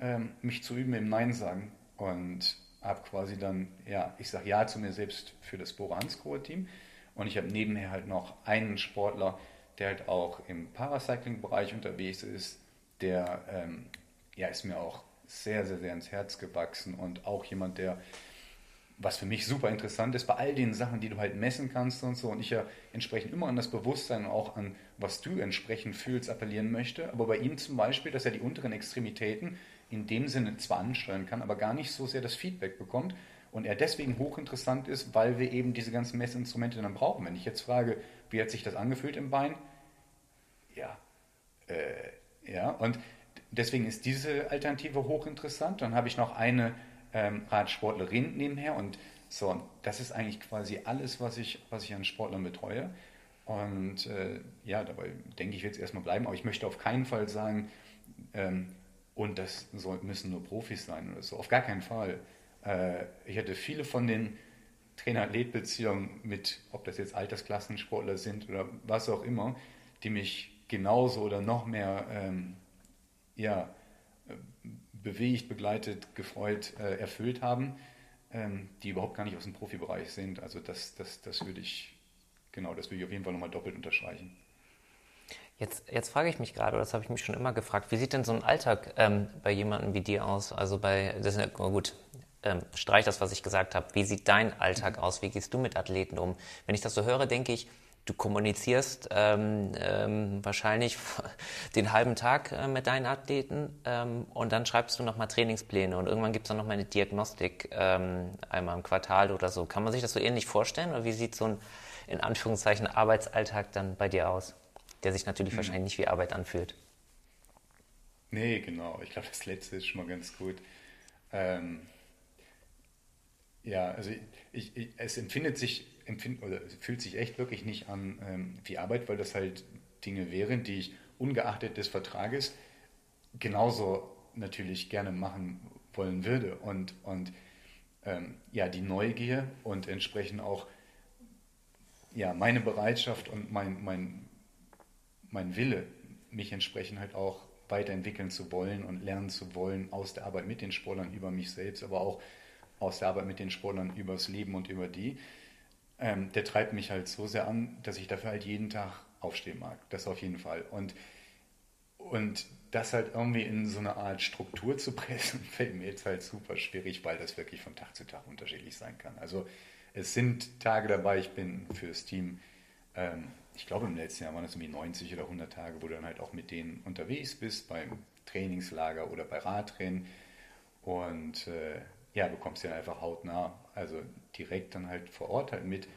ähm, mich zu üben im Nein sagen. Und habe quasi dann, ja, ich sage Ja zu mir selbst für das Bora Hansgrohe Team. Und ich habe nebenher halt noch einen Sportler, der halt auch im Paracycling-Bereich unterwegs ist, der ähm, ja, ist mir auch sehr, sehr, sehr ins Herz gewachsen. Und auch jemand, der was für mich super interessant ist, bei all den Sachen, die du halt messen kannst und so, und ich ja entsprechend immer an das Bewusstsein und auch an, was du entsprechend fühlst, appellieren möchte, aber bei ihm zum Beispiel, dass er die unteren Extremitäten in dem Sinne zwar ansteuern kann, aber gar nicht so sehr das Feedback bekommt und er deswegen hochinteressant ist, weil wir eben diese ganzen Messinstrumente dann brauchen. Wenn ich jetzt frage, wie hat sich das angefühlt im Bein? Ja, äh, ja, und deswegen ist diese Alternative hochinteressant. Dann habe ich noch eine ähm, Radsportlerin nebenher und so, das ist eigentlich quasi alles, was ich, was ich an Sportlern betreue. Und äh, ja, dabei denke ich, wird es erstmal bleiben, aber ich möchte auf keinen Fall sagen, ähm, und das soll, müssen nur Profis sein oder so. Auf gar keinen Fall. Äh, ich hatte viele von den Trainer-Athlet-Beziehungen mit, ob das jetzt Altersklassensportler sind oder was auch immer, die mich genauso oder noch mehr ähm, ja, bewegt, begleitet, gefreut, äh, erfüllt haben, ähm, die überhaupt gar nicht aus dem Profibereich sind. Also das, das, das würde ich, genau, das würde ich auf jeden Fall nochmal doppelt unterstreichen. Jetzt, jetzt frage ich mich gerade, oder das habe ich mich schon immer gefragt, wie sieht denn so ein Alltag ähm, bei jemandem wie dir aus? Also bei, das ist ja, gut, ähm, streich das, was ich gesagt habe. Wie sieht dein Alltag aus? Wie gehst du mit Athleten um? Wenn ich das so höre, denke ich, du kommunizierst ähm, ähm, wahrscheinlich den halben Tag äh, mit deinen Athleten ähm, und dann schreibst du nochmal Trainingspläne und irgendwann gibt es dann nochmal eine Diagnostik, ähm, einmal im Quartal oder so. Kann man sich das so ähnlich vorstellen oder wie sieht so ein in Anführungszeichen Arbeitsalltag dann bei dir aus? der sich natürlich mhm. wahrscheinlich nicht wie Arbeit anfühlt. Nee, genau. Ich glaube, das letzte ist schon mal ganz gut. Ähm, ja, also ich, ich, es empfindet sich, empfind, oder fühlt sich echt wirklich nicht an ähm, wie Arbeit, weil das halt Dinge wären, die ich ungeachtet des Vertrages genauso natürlich gerne machen wollen würde. Und, und ähm, ja, die Neugier und entsprechend auch ja, meine Bereitschaft und mein, mein, mein Wille, mich entsprechend halt auch weiterentwickeln zu wollen und lernen zu wollen aus der Arbeit mit den Sportlern über mich selbst, aber auch aus der Arbeit mit den Sportlern übers Leben und über die, ähm, der treibt mich halt so sehr an, dass ich dafür halt jeden Tag aufstehen mag. Das auf jeden Fall. Und, und das halt irgendwie in so eine Art Struktur zu pressen, fällt mir jetzt halt super schwierig, weil das wirklich von Tag zu Tag unterschiedlich sein kann. Also es sind Tage dabei, ich bin fürs Team, ähm, ich glaube im letzten Jahr waren es irgendwie 90 oder 100 Tage, wo du dann halt auch mit denen unterwegs bist, beim Trainingslager oder bei Radrennen und äh, ja, bekommst dann einfach hautnah, also direkt dann halt vor Ort halt mit.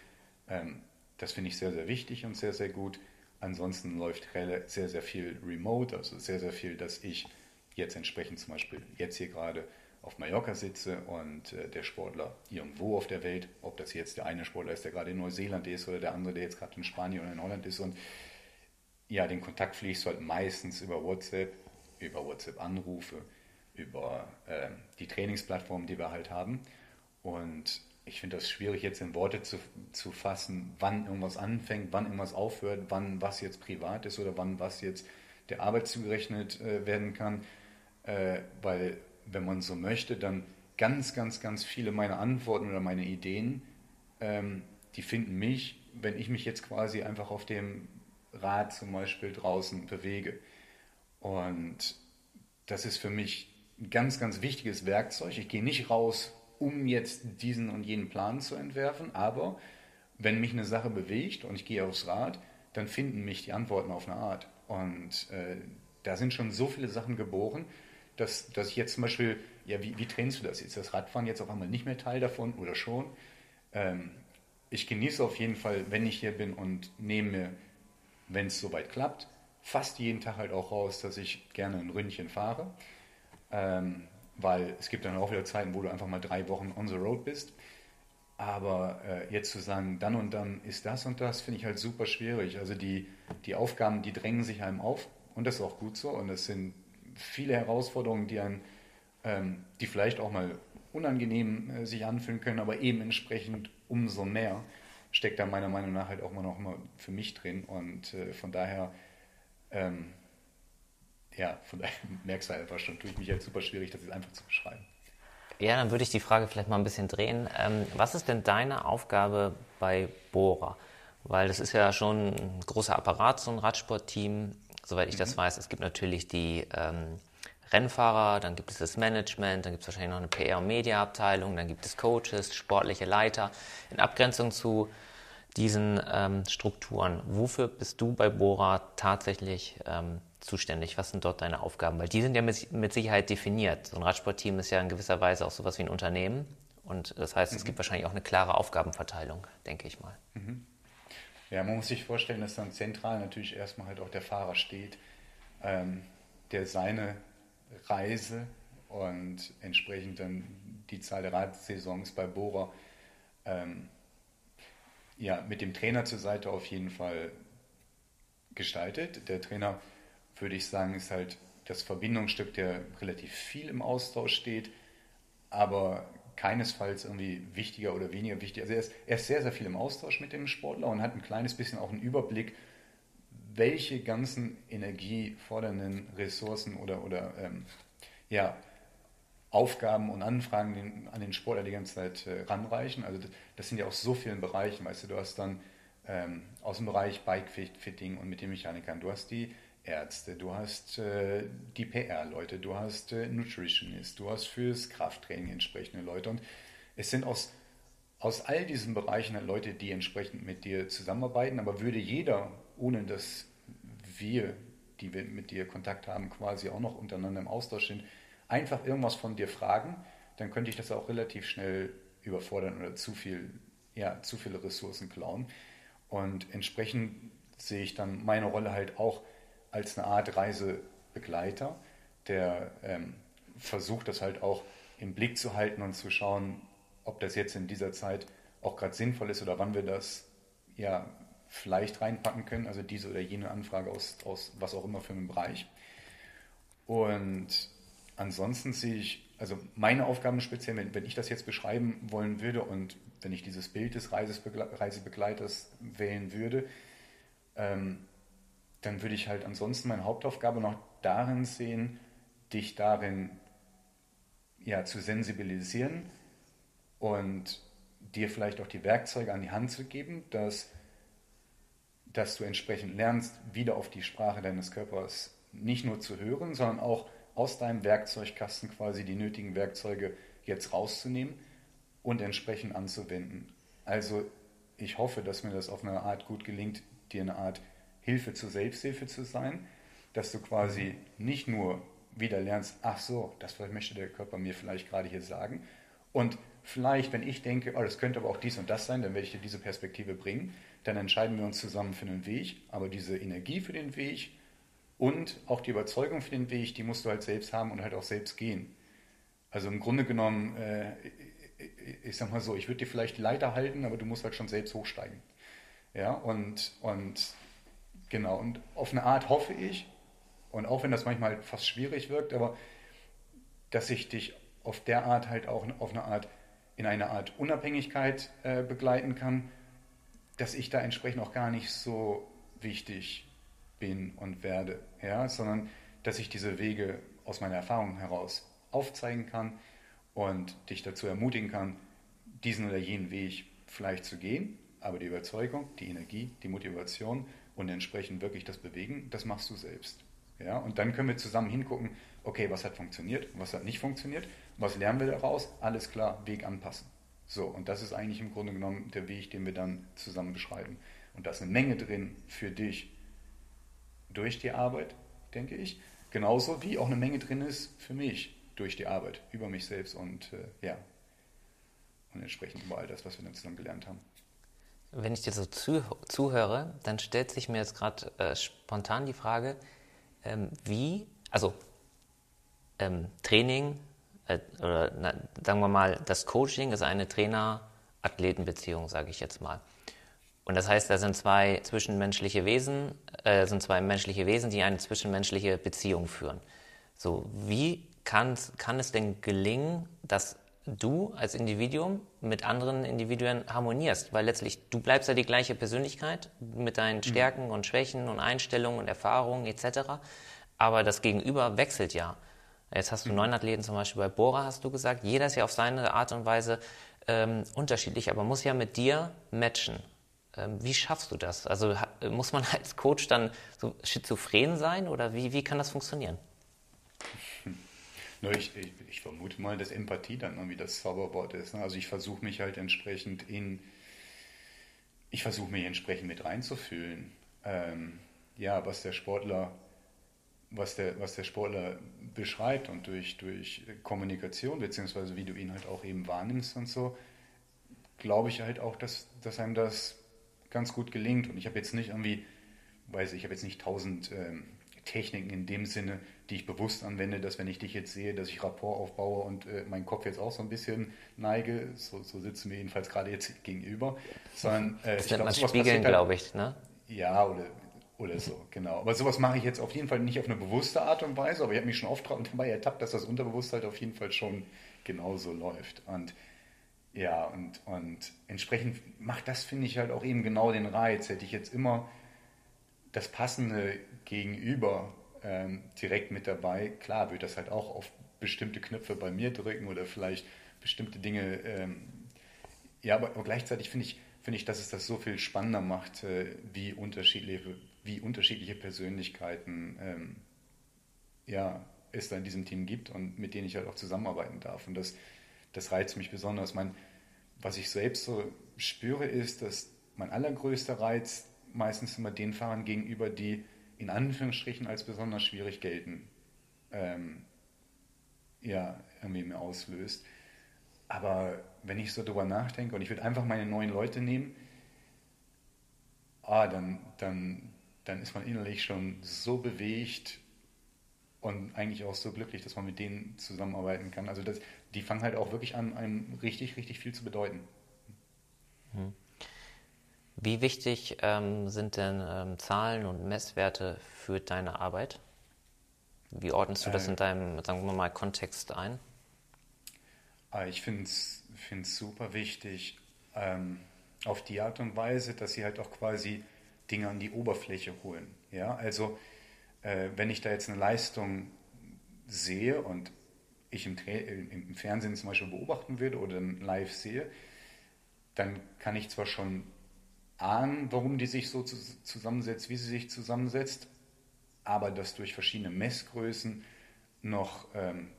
Ähm, das finde ich sehr, sehr wichtig und sehr, sehr gut. Ansonsten läuft sehr, sehr viel remote, also sehr, sehr viel, dass ich jetzt entsprechend zum Beispiel jetzt hier gerade auf Mallorca sitze und äh, der Sportler irgendwo auf der Welt, ob das jetzt der eine Sportler ist, der gerade in Neuseeland ist oder der andere, der jetzt gerade in Spanien oder in Holland ist und ja, den Kontakt pflegst du halt meistens über WhatsApp, über WhatsApp-Anrufe, über äh, die Trainingsplattform, die wir halt haben und ich finde das schwierig jetzt in Worte zu, zu fassen, wann irgendwas anfängt, wann irgendwas aufhört, wann was jetzt privat ist oder wann was jetzt der Arbeit zugerechnet äh, werden kann, äh, weil wenn man so möchte, dann ganz, ganz, ganz viele meiner Antworten oder meine Ideen, ähm, die finden mich, wenn ich mich jetzt quasi einfach auf dem Rad zum Beispiel draußen bewege. Und das ist für mich ein ganz, ganz wichtiges Werkzeug. Ich gehe nicht raus, um jetzt diesen und jenen Plan zu entwerfen, aber wenn mich eine Sache bewegt und ich gehe aufs Rad, dann finden mich die Antworten auf eine Art. Und äh, da sind schon so viele Sachen geboren, dass, dass ich jetzt zum Beispiel, ja, wie, wie trainst du das? Ist das Radfahren jetzt auf einmal nicht mehr Teil davon oder schon? Ähm, ich genieße auf jeden Fall, wenn ich hier bin und nehme, wenn es soweit klappt, fast jeden Tag halt auch raus, dass ich gerne ein Ründchen fahre. Ähm, weil es gibt dann auch wieder Zeiten, wo du einfach mal drei Wochen on the road bist. Aber äh, jetzt zu sagen, dann und dann ist das und das, finde ich halt super schwierig. Also die, die Aufgaben, die drängen sich einem auf und das ist auch gut so. Und es sind viele Herausforderungen, die, einen, ähm, die vielleicht auch mal unangenehm äh, sich anfühlen können, aber eben entsprechend umso mehr steckt da meiner Meinung nach halt auch mal noch mal für mich drin. Und äh, von daher, ähm, ja, von daher merkst du einfach schon, tue ich mich halt super schwierig, das jetzt einfach zu beschreiben. Ja, dann würde ich die Frage vielleicht mal ein bisschen drehen. Ähm, was ist denn deine Aufgabe bei Bora? Weil das ist ja schon ein großer Apparat, so ein Radsportteam soweit ich mhm. das weiß. Es gibt natürlich die ähm, Rennfahrer, dann gibt es das Management, dann gibt es wahrscheinlich noch eine PR- und Mediaabteilung, dann gibt es Coaches, sportliche Leiter. In Abgrenzung zu diesen ähm, Strukturen, wofür bist du bei Bora tatsächlich ähm, zuständig? Was sind dort deine Aufgaben? Weil die sind ja mit, mit, Sicherheit definiert. So ein Radsportteam ist ja in gewisser Weise auch sowas wie ein Unternehmen. Und das heißt, mhm. es gibt wahrscheinlich auch eine klare Aufgabenverteilung, denke ich mal. Mhm. Ja, man muss sich vorstellen, dass dann zentral natürlich erstmal halt auch der Fahrer steht, ähm, der seine Reise und entsprechend dann die Zahl der Radsaisons bei Bora ähm, ja, mit dem Trainer zur Seite auf jeden Fall gestaltet. Der Trainer, würde ich sagen, ist halt das Verbindungsstück, der relativ viel im Austausch steht, aber keinesfalls irgendwie wichtiger oder weniger wichtig. Also er ist, er ist sehr, sehr viel im Austausch mit dem Sportler und hat ein kleines bisschen auch einen Überblick, welche ganzen energiefordernden Ressourcen oder, oder ähm, ja, Aufgaben und Anfragen den, an den Sportler die ganze Zeit äh, ranreichen. Also das, das, sind ja auch so vielen Bereichen, weißt du, du hast dann ähm, aus dem Bereich Bike-Fitting und mit den Mechanikern, du hast die Ärzte, du hast äh, die PR-Leute, du hast äh, Nutritionist, du hast fürs Krafttraining entsprechende Leute. Und es sind aus, aus all diesen Bereichen halt Leute, die entsprechend mit dir zusammenarbeiten. Aber würde jeder, ohne dass wir, die wir mit dir Kontakt haben, quasi auch noch untereinander im Austausch sind, einfach irgendwas von dir fragen, dann könnte ich das auch relativ schnell überfordern oder zu viel, ja, zu viele Ressourcen klauen. Und entsprechend sehe ich dann meine Rolle halt auch als eine Art Reisebegleiter, der ähm, versucht, das halt auch im Blick zu halten und zu schauen, ob das jetzt in dieser Zeit auch gerade sinnvoll ist oder wann wir das ja vielleicht reinpacken können, also diese oder jene Anfrage aus, aus was auch immer für einen Bereich. Und ansonsten sehe ich, also meine Aufgaben speziell, wenn, wenn ich das jetzt beschreiben wollen würde und wenn ich dieses Bild des Reisebegleiters wählen würde, ähm, dann würde ich halt ansonsten meine Hauptaufgabe noch darin sehen, dich darin ja, zu sensibilisieren und dir vielleicht auch die Werkzeuge an die Hand zu geben, dass, dass du entsprechend lernst, wieder auf die Sprache deines Körpers nicht nur zu hören, sondern auch aus deinem Werkzeugkasten quasi die nötigen Werkzeuge jetzt rauszunehmen und entsprechend anzuwenden. Also ich hoffe, dass mir das auf eine Art gut gelingt, dir eine Art Hilfe zur Selbsthilfe zu sein, dass du quasi nicht nur wieder lernst, ach so, das möchte der Körper mir vielleicht gerade hier sagen. Und vielleicht, wenn ich denke, oh, das könnte aber auch dies und das sein, dann werde ich dir diese Perspektive bringen. Dann entscheiden wir uns zusammen für einen Weg. Aber diese Energie für den Weg und auch die Überzeugung für den Weg, die musst du halt selbst haben und halt auch selbst gehen. Also im Grunde genommen, äh, ich sag mal so, ich würde dir vielleicht Leiter halten, aber du musst halt schon selbst hochsteigen. Ja, und, und genau, und auf eine Art hoffe ich, und auch wenn das manchmal fast schwierig wirkt, aber dass ich dich auf der Art halt auch auf eine Art, in eine Art Unabhängigkeit äh, begleiten kann, dass ich da entsprechend auch gar nicht so wichtig bin und werde, ja, sondern dass ich diese Wege aus meiner Erfahrung heraus aufzeigen kann und dich dazu ermutigen kann, diesen oder jenen Weg vielleicht zu gehen, aber die Überzeugung, die Energie, die Motivation und entsprechend wirklich das Bewegen, das machst du selbst. Ja? Und dann können wir zusammen hingucken, okay, was hat funktioniert, was hat nicht funktioniert, was lernen wir daraus, alles klar, Weg anpassen. So, und das ist eigentlich im Grunde genommen der Weg, den wir dann zusammen beschreiben. Und da ist eine Menge drin für dich durch die Arbeit, denke ich. Genauso wie auch eine Menge drin ist für mich durch die Arbeit, über mich selbst und äh, ja, und entsprechend über all das, was wir dann zusammen gelernt haben. Wenn ich dir so zu, zuhöre, dann stellt sich mir jetzt gerade äh, spontan die Frage, ähm, wie, also ähm, Training, äh, oder na, sagen wir mal, das Coaching ist eine Trainer-Athleten-Beziehung, sage ich jetzt mal. Und das heißt, da sind zwei zwischenmenschliche Wesen, äh, sind zwei menschliche Wesen, die eine zwischenmenschliche Beziehung führen. So, wie kann es denn gelingen, dass du als Individuum mit anderen Individuen harmonierst, weil letztlich du bleibst ja die gleiche Persönlichkeit mit deinen mhm. Stärken und Schwächen und Einstellungen und Erfahrungen etc. Aber das Gegenüber wechselt ja. Jetzt hast du mhm. neun Athleten zum Beispiel bei Bora, hast du gesagt. Jeder ist ja auf seine Art und Weise ähm, unterschiedlich, aber muss ja mit dir matchen. Ähm, wie schaffst du das? Also muss man als Coach dann so schizophren sein oder wie, wie kann das funktionieren? Ich, ich, ich, vermute mal, dass Empathie dann irgendwie das Zauberwort ist. Ne? Also ich versuche mich halt entsprechend in, ich versuche mich entsprechend mit reinzufühlen. Ähm, ja, was der Sportler, was der, was der Sportler beschreibt und durch, durch Kommunikation, beziehungsweise wie du ihn halt auch eben wahrnimmst und so, glaube ich halt auch, dass, dass einem das ganz gut gelingt. Und ich habe jetzt nicht irgendwie, weiß ich, ich habe jetzt nicht tausend ähm, Techniken in dem Sinne, die ich bewusst anwende, dass wenn ich dich jetzt sehe, dass ich Rapport aufbaue und äh, meinen Kopf jetzt auch so ein bisschen neige, so, so sitzen wir jedenfalls gerade jetzt gegenüber, sondern äh, das ich nennt glaub, man Spiegeln, halt, glaube ich, ne? Ja, oder, oder so, genau. Aber sowas mache ich jetzt auf jeden Fall nicht auf eine bewusste Art und Weise, aber ich habe mich schon oft dabei ertappt, dass das Unterbewusstsein auf jeden Fall schon genauso läuft. Und ja, und, und entsprechend macht das, finde ich, halt auch eben genau den Reiz. Hätte ich jetzt immer das passende Gegenüber ähm, direkt mit dabei. Klar, würde das halt auch auf bestimmte Knöpfe bei mir drücken oder vielleicht bestimmte Dinge. Ähm, ja, aber, aber gleichzeitig finde ich, finde ich, dass es das so viel spannender macht, äh, wie, unterschiedliche, wie unterschiedliche Persönlichkeiten ähm, ja, es da in diesem Team gibt und mit denen ich halt auch zusammenarbeiten darf. Und das, das reizt mich besonders. Mein, was ich selbst so spüre, ist, dass mein allergrößter Reiz meistens immer den Fahrern gegenüber, die in Anführungsstrichen als besonders schwierig gelten, ähm, ja, irgendwie mir auslöst. Aber wenn ich so drüber nachdenke und ich würde einfach meine neuen Leute nehmen, ah, dann, dann, dann ist man innerlich schon so bewegt und eigentlich auch so glücklich, dass man mit denen zusammenarbeiten kann. Also das, die fangen halt auch wirklich an, einem richtig, richtig viel zu bedeuten. Hm. Wie wichtig ähm, sind denn ähm, Zahlen und Messwerte für deine Arbeit? Wie ordnest du das äh, in deinem, sagen wir mal, Kontext ein? Ah, ich finde es super wichtig, ähm, auf die Art und Weise, dass sie halt auch quasi Dinge an die Oberfläche holen. Ja, also äh, wenn ich da jetzt eine Leistung sehe und ich im, im, Fernsehen zum Beispiel beobachten würde oder live sehe, dann kann ich zwar schon ahnen, warum die sich so zusammensetzt, wie sie sich zusammensetzt, aber das durch verschiedene Messgrößen noch ähm,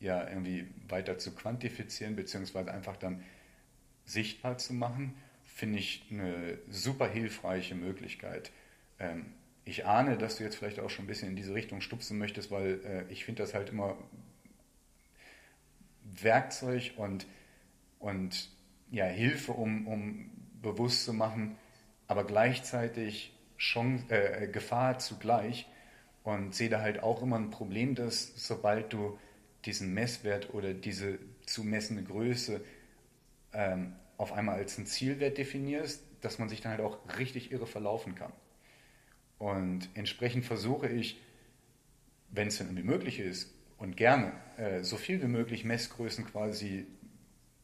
ja, irgendwie weiter zu quantifizieren, beziehungsweise einfach dann sichtbar zu machen, finde ich eine super hilfreiche Möglichkeit. Ähm, ich ahne, dass du jetzt vielleicht auch schon ein bisschen in diese Richtung stupsen möchtest, weil äh, ich finde das halt immer Werkzeug und, und ja, Hilfe, um, um bewusst zu machen, aber gleichzeitig schon, äh, Gefahr zugleich und sehe da halt auch immer ein Problem, dass sobald du diesen Messwert oder diese zu messende Größe ähm, auf einmal als einen Zielwert definierst, dass man sich dann halt auch richtig irre verlaufen kann. Und entsprechend versuche ich, wenn es denn irgendwie möglich ist und gerne, äh, so viel wie möglich Messgrößen quasi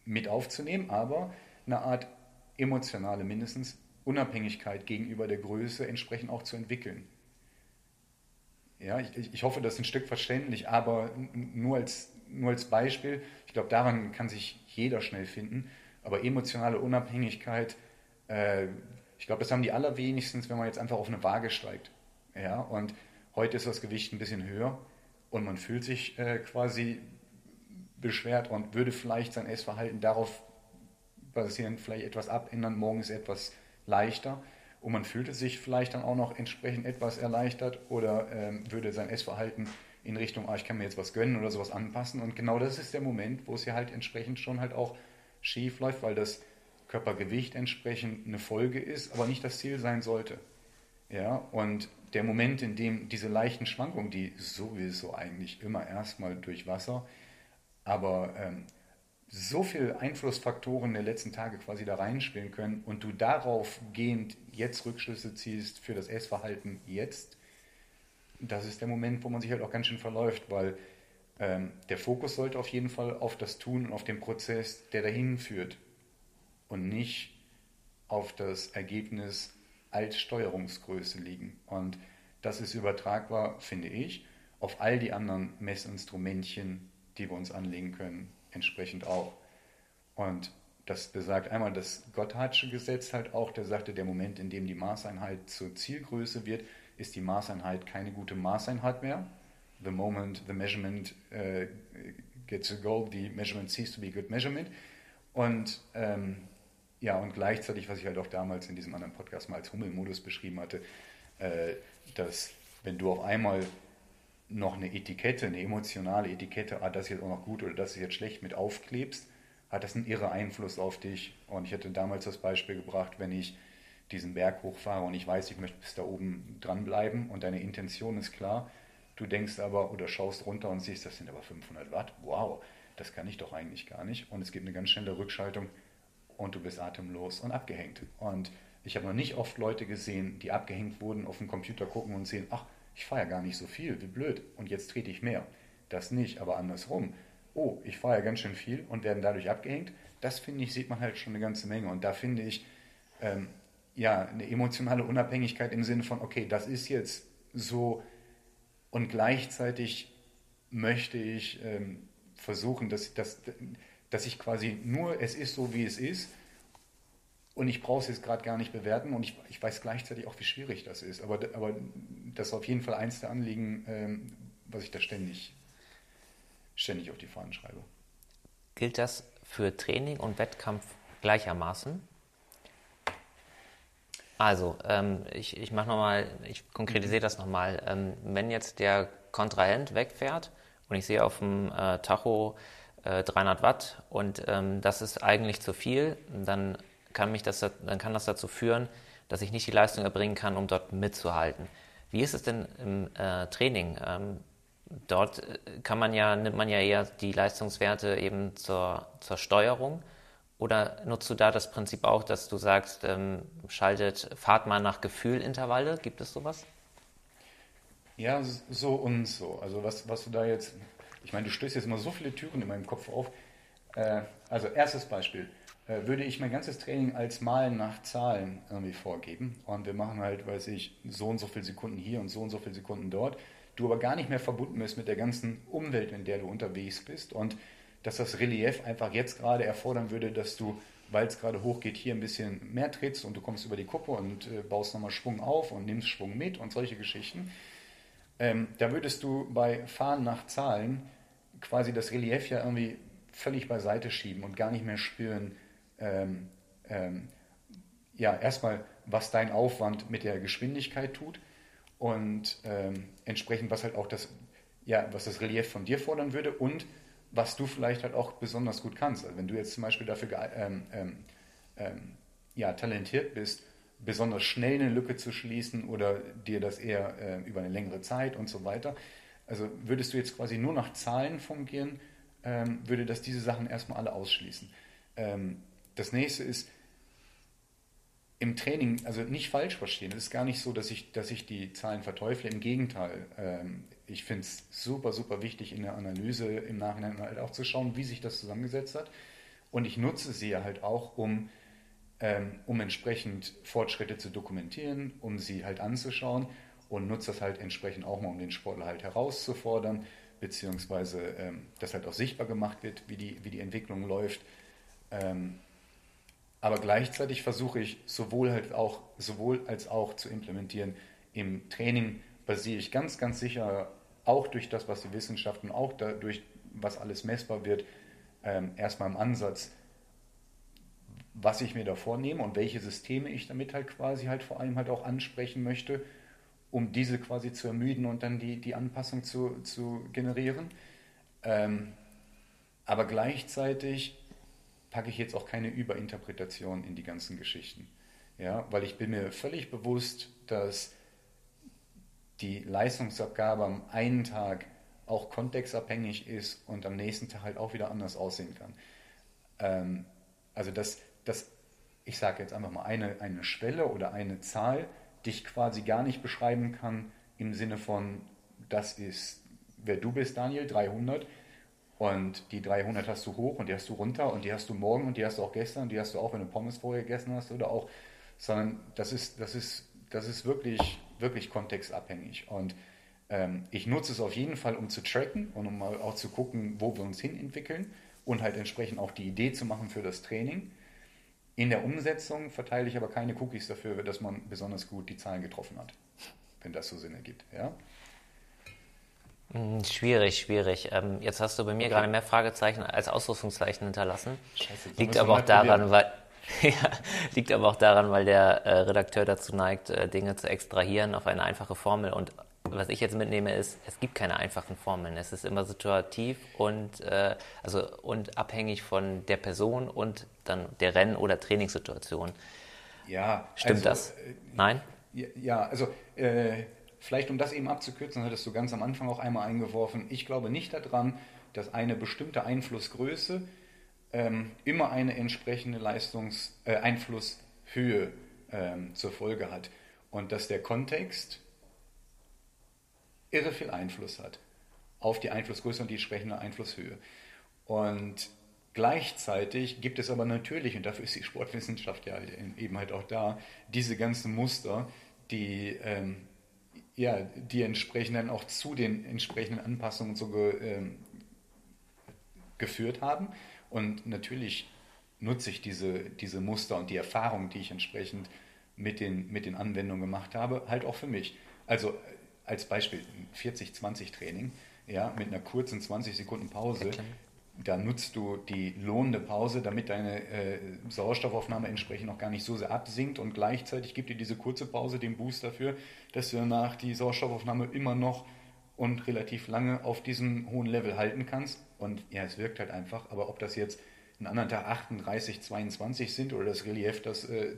mit aufzunehmen, aber eine Art emotionale mindestens Unabhängigkeit gegenüber der Größe entsprechend auch zu entwickeln. Ja, ich, ich hoffe, das ist ein Stück verständlich, aber nur als, nur als Beispiel, ich glaube, daran kann sich jeder schnell finden, aber emotionale Unabhängigkeit, äh, ich glaube, das haben die allerwenigstens, wenn man jetzt einfach auf eine Waage steigt. Ja, und heute ist das Gewicht ein bisschen höher und man fühlt sich äh, quasi beschwert und würde vielleicht sein Essverhalten darauf basieren, vielleicht etwas abändern. Morgen ist etwas leichter und man fühlte sich vielleicht dann auch noch entsprechend etwas erleichtert oder ähm, würde sein Essverhalten in Richtung, ah, ich kann mir jetzt was gönnen oder sowas anpassen. Und genau das ist der Moment, wo es ja halt entsprechend schon halt auch schief läuft, weil das Körpergewicht entsprechend eine Folge ist, aber nicht das Ziel sein sollte. Ja, und der Moment, in dem diese leichten Schwankungen, die sowieso eigentlich immer erstmal durch Wasser, aber ähm, so viele Einflussfaktoren der letzten Tage quasi da reinspielen können und du darauf gehend jetzt Rückschlüsse ziehst für das Essverhalten jetzt, das ist der Moment, wo man sich halt auch ganz schön verläuft, weil ähm, der Fokus sollte auf jeden Fall auf das Tun und auf den Prozess, der dahin führt und nicht auf das Ergebnis als Steuerungsgröße liegen. Und das ist übertragbar, finde ich, auf all die anderen Messinstrumentchen, die wir uns anlegen können, entsprechend auch. Und das besagt einmal das Gotthardsche Gesetz halt auch, der sagte, der Moment, in dem die Maßeinheit zur Zielgröße wird, ist die Maßeinheit keine gute Maßeinheit mehr. The moment the measurement uh, gets a goal, the measurement ceases to be a good measurement. Und ähm, ja, und gleichzeitig, was ich halt auch damals in diesem anderen Podcast mal als Hummelmodus beschrieben hatte, äh, dass wenn du auf einmal noch eine Etikette, eine emotionale Etikette, ah, das ist jetzt auch noch gut oder das ist jetzt schlecht mit aufklebst, hat das einen irre Einfluss auf dich. Und ich hätte damals das Beispiel gebracht, wenn ich diesen Berg hochfahre und ich weiß, ich möchte bis da oben dranbleiben und deine Intention ist klar, du denkst aber oder schaust runter und siehst, das sind aber 500 Watt, wow, das kann ich doch eigentlich gar nicht. Und es gibt eine ganz schnelle Rückschaltung und du bist atemlos und abgehängt. Und ich habe noch nicht oft Leute gesehen, die abgehängt wurden, auf den Computer gucken und sehen, ach, ich fahre ja gar nicht so viel, wie blöd, und jetzt trete ich mehr. Das nicht, aber andersrum. Oh, ich fahre ja ganz schön viel und werden dadurch abgehängt. Das finde ich, sieht man halt schon eine ganze Menge. Und da finde ich, ähm, ja, eine emotionale Unabhängigkeit im Sinne von, okay, das ist jetzt so und gleichzeitig möchte ich ähm, versuchen, dass, dass, dass ich quasi nur, es ist so, wie es ist und ich brauche es jetzt gerade gar nicht bewerten und ich, ich, weiß gleichzeitig auch, wie schwierig das ist. Aber, aber das ist auf jeden Fall eins der Anliegen, ähm, was ich da ständig, ständig auf die Fahnen schreibe. Gilt das für Training und Wettkampf gleichermaßen? Also, ähm, ich, ich mache nochmal, ich konkretisiere das nochmal. Ähm, wenn jetzt der Kontrahent wegfährt und ich sehe auf dem äh, Tacho äh, 300 Watt und ähm, das ist eigentlich zu viel, dann kann, mich das, dann kann das dazu führen, dass ich nicht die Leistung erbringen kann, um dort mitzuhalten. Wie ist es denn im äh, Training? Ähm, dort äh, kann man ja, nimmt man ja eher die Leistungswerte eben zur, zur Steuerung. Oder nutzt du da das Prinzip auch, dass du sagst, ähm, schaltet, fahrt mal nach Gefühlintervalle? Gibt es sowas? Ja, so und so. Also was, was du da jetzt, ich meine, du stößt jetzt immer so viele Türen in meinem Kopf auf. Äh, also erstes Beispiel, würde ich mein ganzes Training als Malen nach Zahlen irgendwie vorgeben. Und wir machen halt, weiß ich, so und so viele Sekunden hier und so und so viele Sekunden dort, du aber gar nicht mehr verbunden bist mit der ganzen Umwelt, in der du unterwegs bist. Und dass das Relief einfach jetzt gerade erfordern würde, dass du, weil es gerade hochgeht, hier ein bisschen mehr trittst und du kommst über die Kuppe und äh, baust nochmal Schwung auf und nimmst Schwung mit und solche Geschichten. Ähm, da würdest du bei Fahren nach Zahlen quasi das Relief ja irgendwie völlig beiseite schieben und gar nicht mehr spüren, ähm, ähm, ja, erstmal, was dein Aufwand mit der Geschwindigkeit tut und ähm, entsprechend, was halt auch das, ja, was das Relief von dir fordern würde und was du vielleicht halt auch besonders gut kannst. Also wenn du jetzt zum Beispiel dafür ähm, ähm, ja, talentiert bist, besonders schnell eine Lücke zu schließen oder dir das eher äh, über eine längere Zeit und so weiter. Also würdest du jetzt quasi nur nach Zahlen fungieren, ähm, würde das diese Sachen erstmal alle ausschließen. Ähm, das nächste ist, im Training, also nicht falsch verstehen, es ist gar nicht so, dass ich, dass ich die Zahlen verteufle, im Gegenteil. Ähm, ich finde es super, super wichtig in der Analyse im Nachhinein halt auch zu schauen, wie sich das zusammengesetzt hat. Und ich nutze sie halt auch, um ähm, um entsprechend Fortschritte zu dokumentieren, um sie halt anzuschauen und nutzt das halt entsprechend auch mal, um den Sportler halt herauszufordern, beziehungsweise ähm, dass halt auch sichtbar gemacht wird, wie die, wie die Entwicklung läuft. Ähm, aber gleichzeitig versuche ich sowohl halt auch, sowohl als auch zu implementieren. Im Training basiere ich ganz, ganz sicher auch durch das, was die Wissenschaften, auch dadurch, was alles messbar wird, ähm, erstmal im Ansatz was ich mir da vornehme und welche Systeme ich damit halt quasi halt vor allem halt auch ansprechen möchte, um diese quasi zu ermüden und dann die, die Anpassung zu, zu generieren. Ähm, aber gleichzeitig packe ich jetzt auch keine Überinterpretation in die ganzen Geschichten. Ja, weil ich bin mir völlig bewusst, dass die Leistungsabgabe am einen Tag auch kontextabhängig ist und am nächsten Tag halt auch wieder anders aussehen kann. Ähm, also das, dass ich sage jetzt einfach mal eine, eine Schwelle oder eine Zahl, die ich quasi gar nicht beschreiben kann im Sinne von, das ist, wer du bist, Daniel, 300. Und die 300 hast du hoch und die hast du runter und die hast du morgen und die hast du auch gestern und die hast du auch, wenn du Pommes vorher gegessen hast oder auch, sondern das ist, das ist, das ist wirklich, wirklich kontextabhängig. Und ähm, ich nutze es auf jeden Fall, um zu tracken und um mal auch zu gucken, wo wir uns hin entwickeln und halt entsprechend auch die Idee zu machen für das Training. In der Umsetzung verteile ich aber keine Cookies dafür, dass man besonders gut die Zahlen getroffen hat, wenn das so Sinn ergibt. Ja? Hm, schwierig, schwierig. Ähm, jetzt hast du bei mir okay. gerade mehr Fragezeichen als Ausrufungszeichen hinterlassen. Scheiße, liegt aber auch daran, weil ja, liegt aber auch daran, weil der äh, Redakteur dazu neigt, äh, Dinge zu extrahieren auf eine einfache Formel und was ich jetzt mitnehme, ist, es gibt keine einfachen Formeln. Es ist immer situativ und, äh, also, und abhängig von der Person und dann der Renn- oder Trainingssituation. Ja. Stimmt also, das? Äh, Nein? Ja, also äh, vielleicht um das eben abzukürzen, hattest du ganz am Anfang auch einmal eingeworfen. Ich glaube nicht daran, dass eine bestimmte Einflussgröße ähm, immer eine entsprechende Leistungs-, äh, Einflusshöhe ähm, zur Folge hat. Und dass der Kontext irre viel Einfluss hat auf die Einflussgröße und die entsprechende Einflusshöhe. Und gleichzeitig gibt es aber natürlich, und dafür ist die Sportwissenschaft ja eben halt auch da, diese ganzen Muster, die, ähm, ja, die entsprechend dann auch zu den entsprechenden Anpassungen so ge, ähm, geführt haben. Und natürlich nutze ich diese, diese Muster und die Erfahrung, die ich entsprechend mit den, mit den Anwendungen gemacht habe, halt auch für mich. Also als Beispiel 40-20 Training, ja, mit einer kurzen 20 Sekunden Pause. Da nutzt du die lohnende Pause, damit deine äh, Sauerstoffaufnahme entsprechend noch gar nicht so sehr absinkt und gleichzeitig gibt dir diese kurze Pause den Boost dafür, dass du danach die Sauerstoffaufnahme immer noch und relativ lange auf diesem hohen Level halten kannst. Und ja, es wirkt halt einfach, aber ob das jetzt ein anderen Tag 38, 22 sind oder das Relief, das, äh,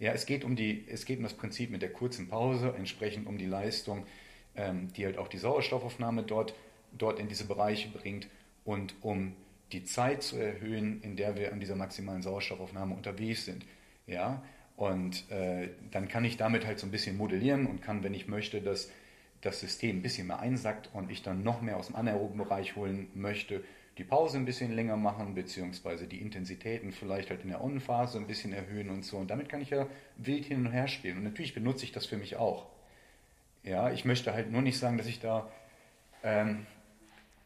Ja, es geht um die, es geht um das Prinzip mit der kurzen Pause, entsprechend um die Leistung, ähm, die halt auch die Sauerstoffaufnahme dort, dort in diese Bereiche bringt und um die Zeit zu erhöhen, in der wir an dieser maximalen Sauerstoffaufnahme unterwegs sind. Ja, und äh, dann kann ich damit halt so ein bisschen modellieren und kann, wenn ich möchte, dass das System ein bisschen mehr einsackt und ich dann noch mehr aus dem anaeroben Bereich holen möchte, die Pause ein bisschen länger machen, beziehungsweise die Intensitäten vielleicht halt in der On-Phase ein bisschen erhöhen und so. Und damit kann ich ja wild hin und her spielen. Und natürlich benutze ich das für mich auch. Ja, ich möchte halt nur nicht sagen, dass ich da, ähm,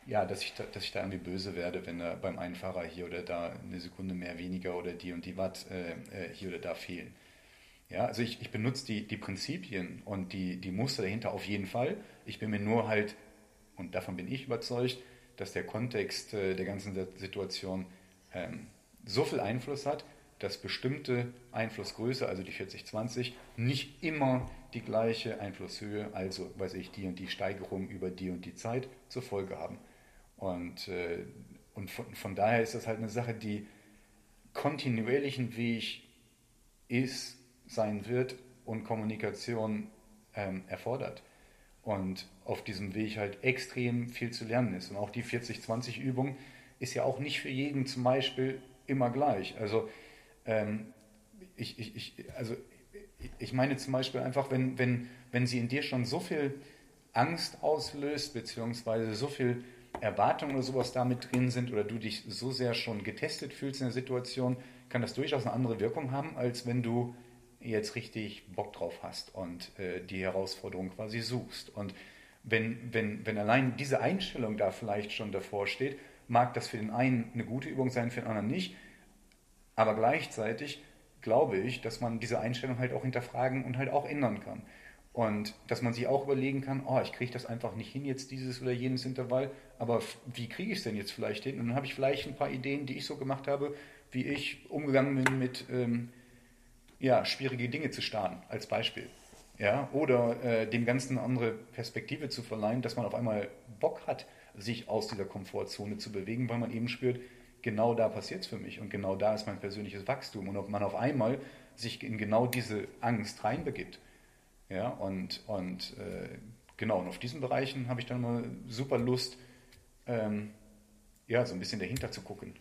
ja, dass ich da, dass ich da irgendwie böse werde, wenn da beim einen Fahrer hier oder da eine Sekunde mehr, weniger oder die und die Watt äh, äh hier oder da fehlen. Ja, also ich, ich benutze die, die Prinzipien und die, die Muster dahinter auf jeden Fall. Ich bin mir nur halt, und davon bin ich überzeugt, dass der Kontext äh, der ganzen Situation ähm, so viel Einfluss hat, dass bestimmte Einflussgröße, also die 40-20, nicht immer die gleiche Einflusshöhe, also weiß ich, die und die Steigerung über die und die Zeit zur Folge haben. Und, äh, und von, von, daher ist das halt eine Sache, die kontinuierlichen Weg ist, sein wird und Kommunikation ähm, erfordert und auf diesem Weg halt extrem viel zu lernen ist. Und auch die 40-20-Übung ist ja auch nicht für jeden zum Beispiel immer gleich. Also, ähm, ich, ich, ich, also ich meine zum Beispiel einfach, wenn, wenn, wenn sie in dir schon so viel Angst auslöst, beziehungsweise so viel Erwartungen oder sowas damit drin sind oder du dich so sehr schon getestet fühlst in der Situation, kann das durchaus eine andere Wirkung haben, als wenn du jetzt richtig Bock drauf hast und äh, die Herausforderung quasi suchst. Und wenn, wenn, wenn allein diese Einstellung da vielleicht schon davor steht, mag das für den einen eine gute Übung sein, für den anderen nicht. Aber gleichzeitig glaube ich, dass man diese Einstellung halt auch hinterfragen und halt auch ändern kann. Und dass man sich auch überlegen kann, oh, ich kriege das einfach nicht hin, jetzt dieses oder jenes Intervall, aber wie kriege ich es denn jetzt vielleicht hin? Und dann habe ich vielleicht ein paar Ideen, die ich so gemacht habe, wie ich umgegangen bin mit ähm, ja, schwierige Dinge zu starten, als Beispiel. Ja, oder äh, dem Ganzen eine andere Perspektive zu verleihen, dass man auf einmal Bock hat, sich aus dieser Komfortzone zu bewegen, weil man eben spürt, genau da passiert es für mich und genau da ist mein persönliches Wachstum und ob man auf einmal sich in genau diese Angst reinbegibt. Ja, und, und äh, genau, und auf diesen Bereichen habe ich dann mal super Lust, ähm, ja, so ein bisschen dahinter zu gucken.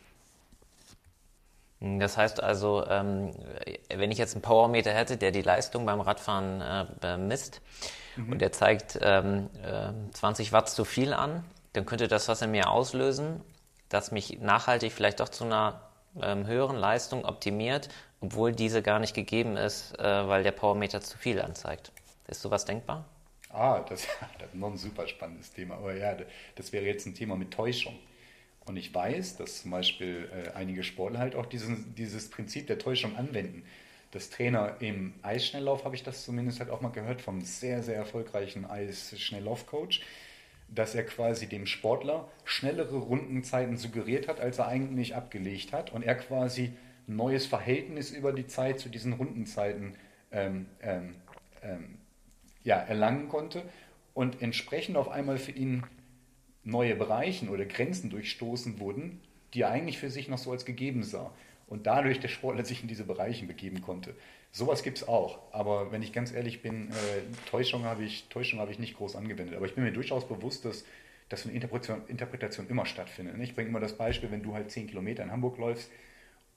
Das heißt also, ähm, wenn ich jetzt einen Powermeter hätte, der die Leistung beim Radfahren äh, misst mhm. und der zeigt ähm, äh, 20 Watt zu viel an, dann könnte das was in mir auslösen, das mich nachhaltig vielleicht doch zu einer ähm, höheren Leistung optimiert, obwohl diese gar nicht gegeben ist, äh, weil der Powermeter zu viel anzeigt. Ist sowas denkbar? Ah, das, das ist noch ein super spannendes Thema. Aber ja, das wäre jetzt ein Thema mit Täuschung. Und ich weiß, dass zum Beispiel äh, einige Sportler halt auch diesen, dieses Prinzip der Täuschung anwenden. Das Trainer im Eisschnelllauf, habe ich das zumindest halt auch mal gehört, vom sehr, sehr erfolgreichen Eisschnelllauf-Coach, dass er quasi dem Sportler schnellere Rundenzeiten suggeriert hat, als er eigentlich abgelegt hat. Und er quasi ein neues Verhältnis über die Zeit zu diesen Rundenzeiten ähm, ähm, ähm, ja, erlangen konnte und entsprechend auf einmal für ihn neue Bereichen oder Grenzen durchstoßen wurden, die er eigentlich für sich noch so als gegeben sah. Und dadurch der Sportler sich in diese Bereiche begeben konnte. Sowas gibt es auch. Aber wenn ich ganz ehrlich bin, äh, Täuschung habe ich, hab ich nicht groß angewendet. Aber ich bin mir durchaus bewusst, dass, dass eine Interpretation, Interpretation immer stattfindet. Ich bringe immer das Beispiel, wenn du halt 10 Kilometer in Hamburg läufst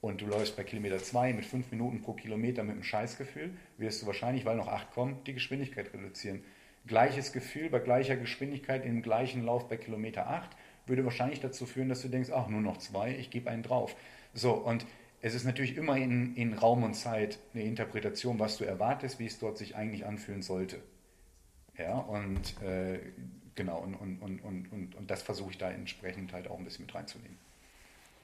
und du läufst bei Kilometer 2 mit 5 Minuten pro Kilometer mit einem Scheißgefühl, wirst du wahrscheinlich, weil noch 8 kommen, die Geschwindigkeit reduzieren gleiches Gefühl bei gleicher Geschwindigkeit im gleichen Lauf bei Kilometer 8 würde wahrscheinlich dazu führen, dass du denkst, ach, nur noch zwei, ich gebe einen drauf. So, und es ist natürlich immer in, in Raum und Zeit eine Interpretation, was du erwartest, wie es dort sich eigentlich anfühlen sollte. Ja, und äh, genau, und, und, und, und, und das versuche ich da entsprechend halt auch ein bisschen mit reinzunehmen.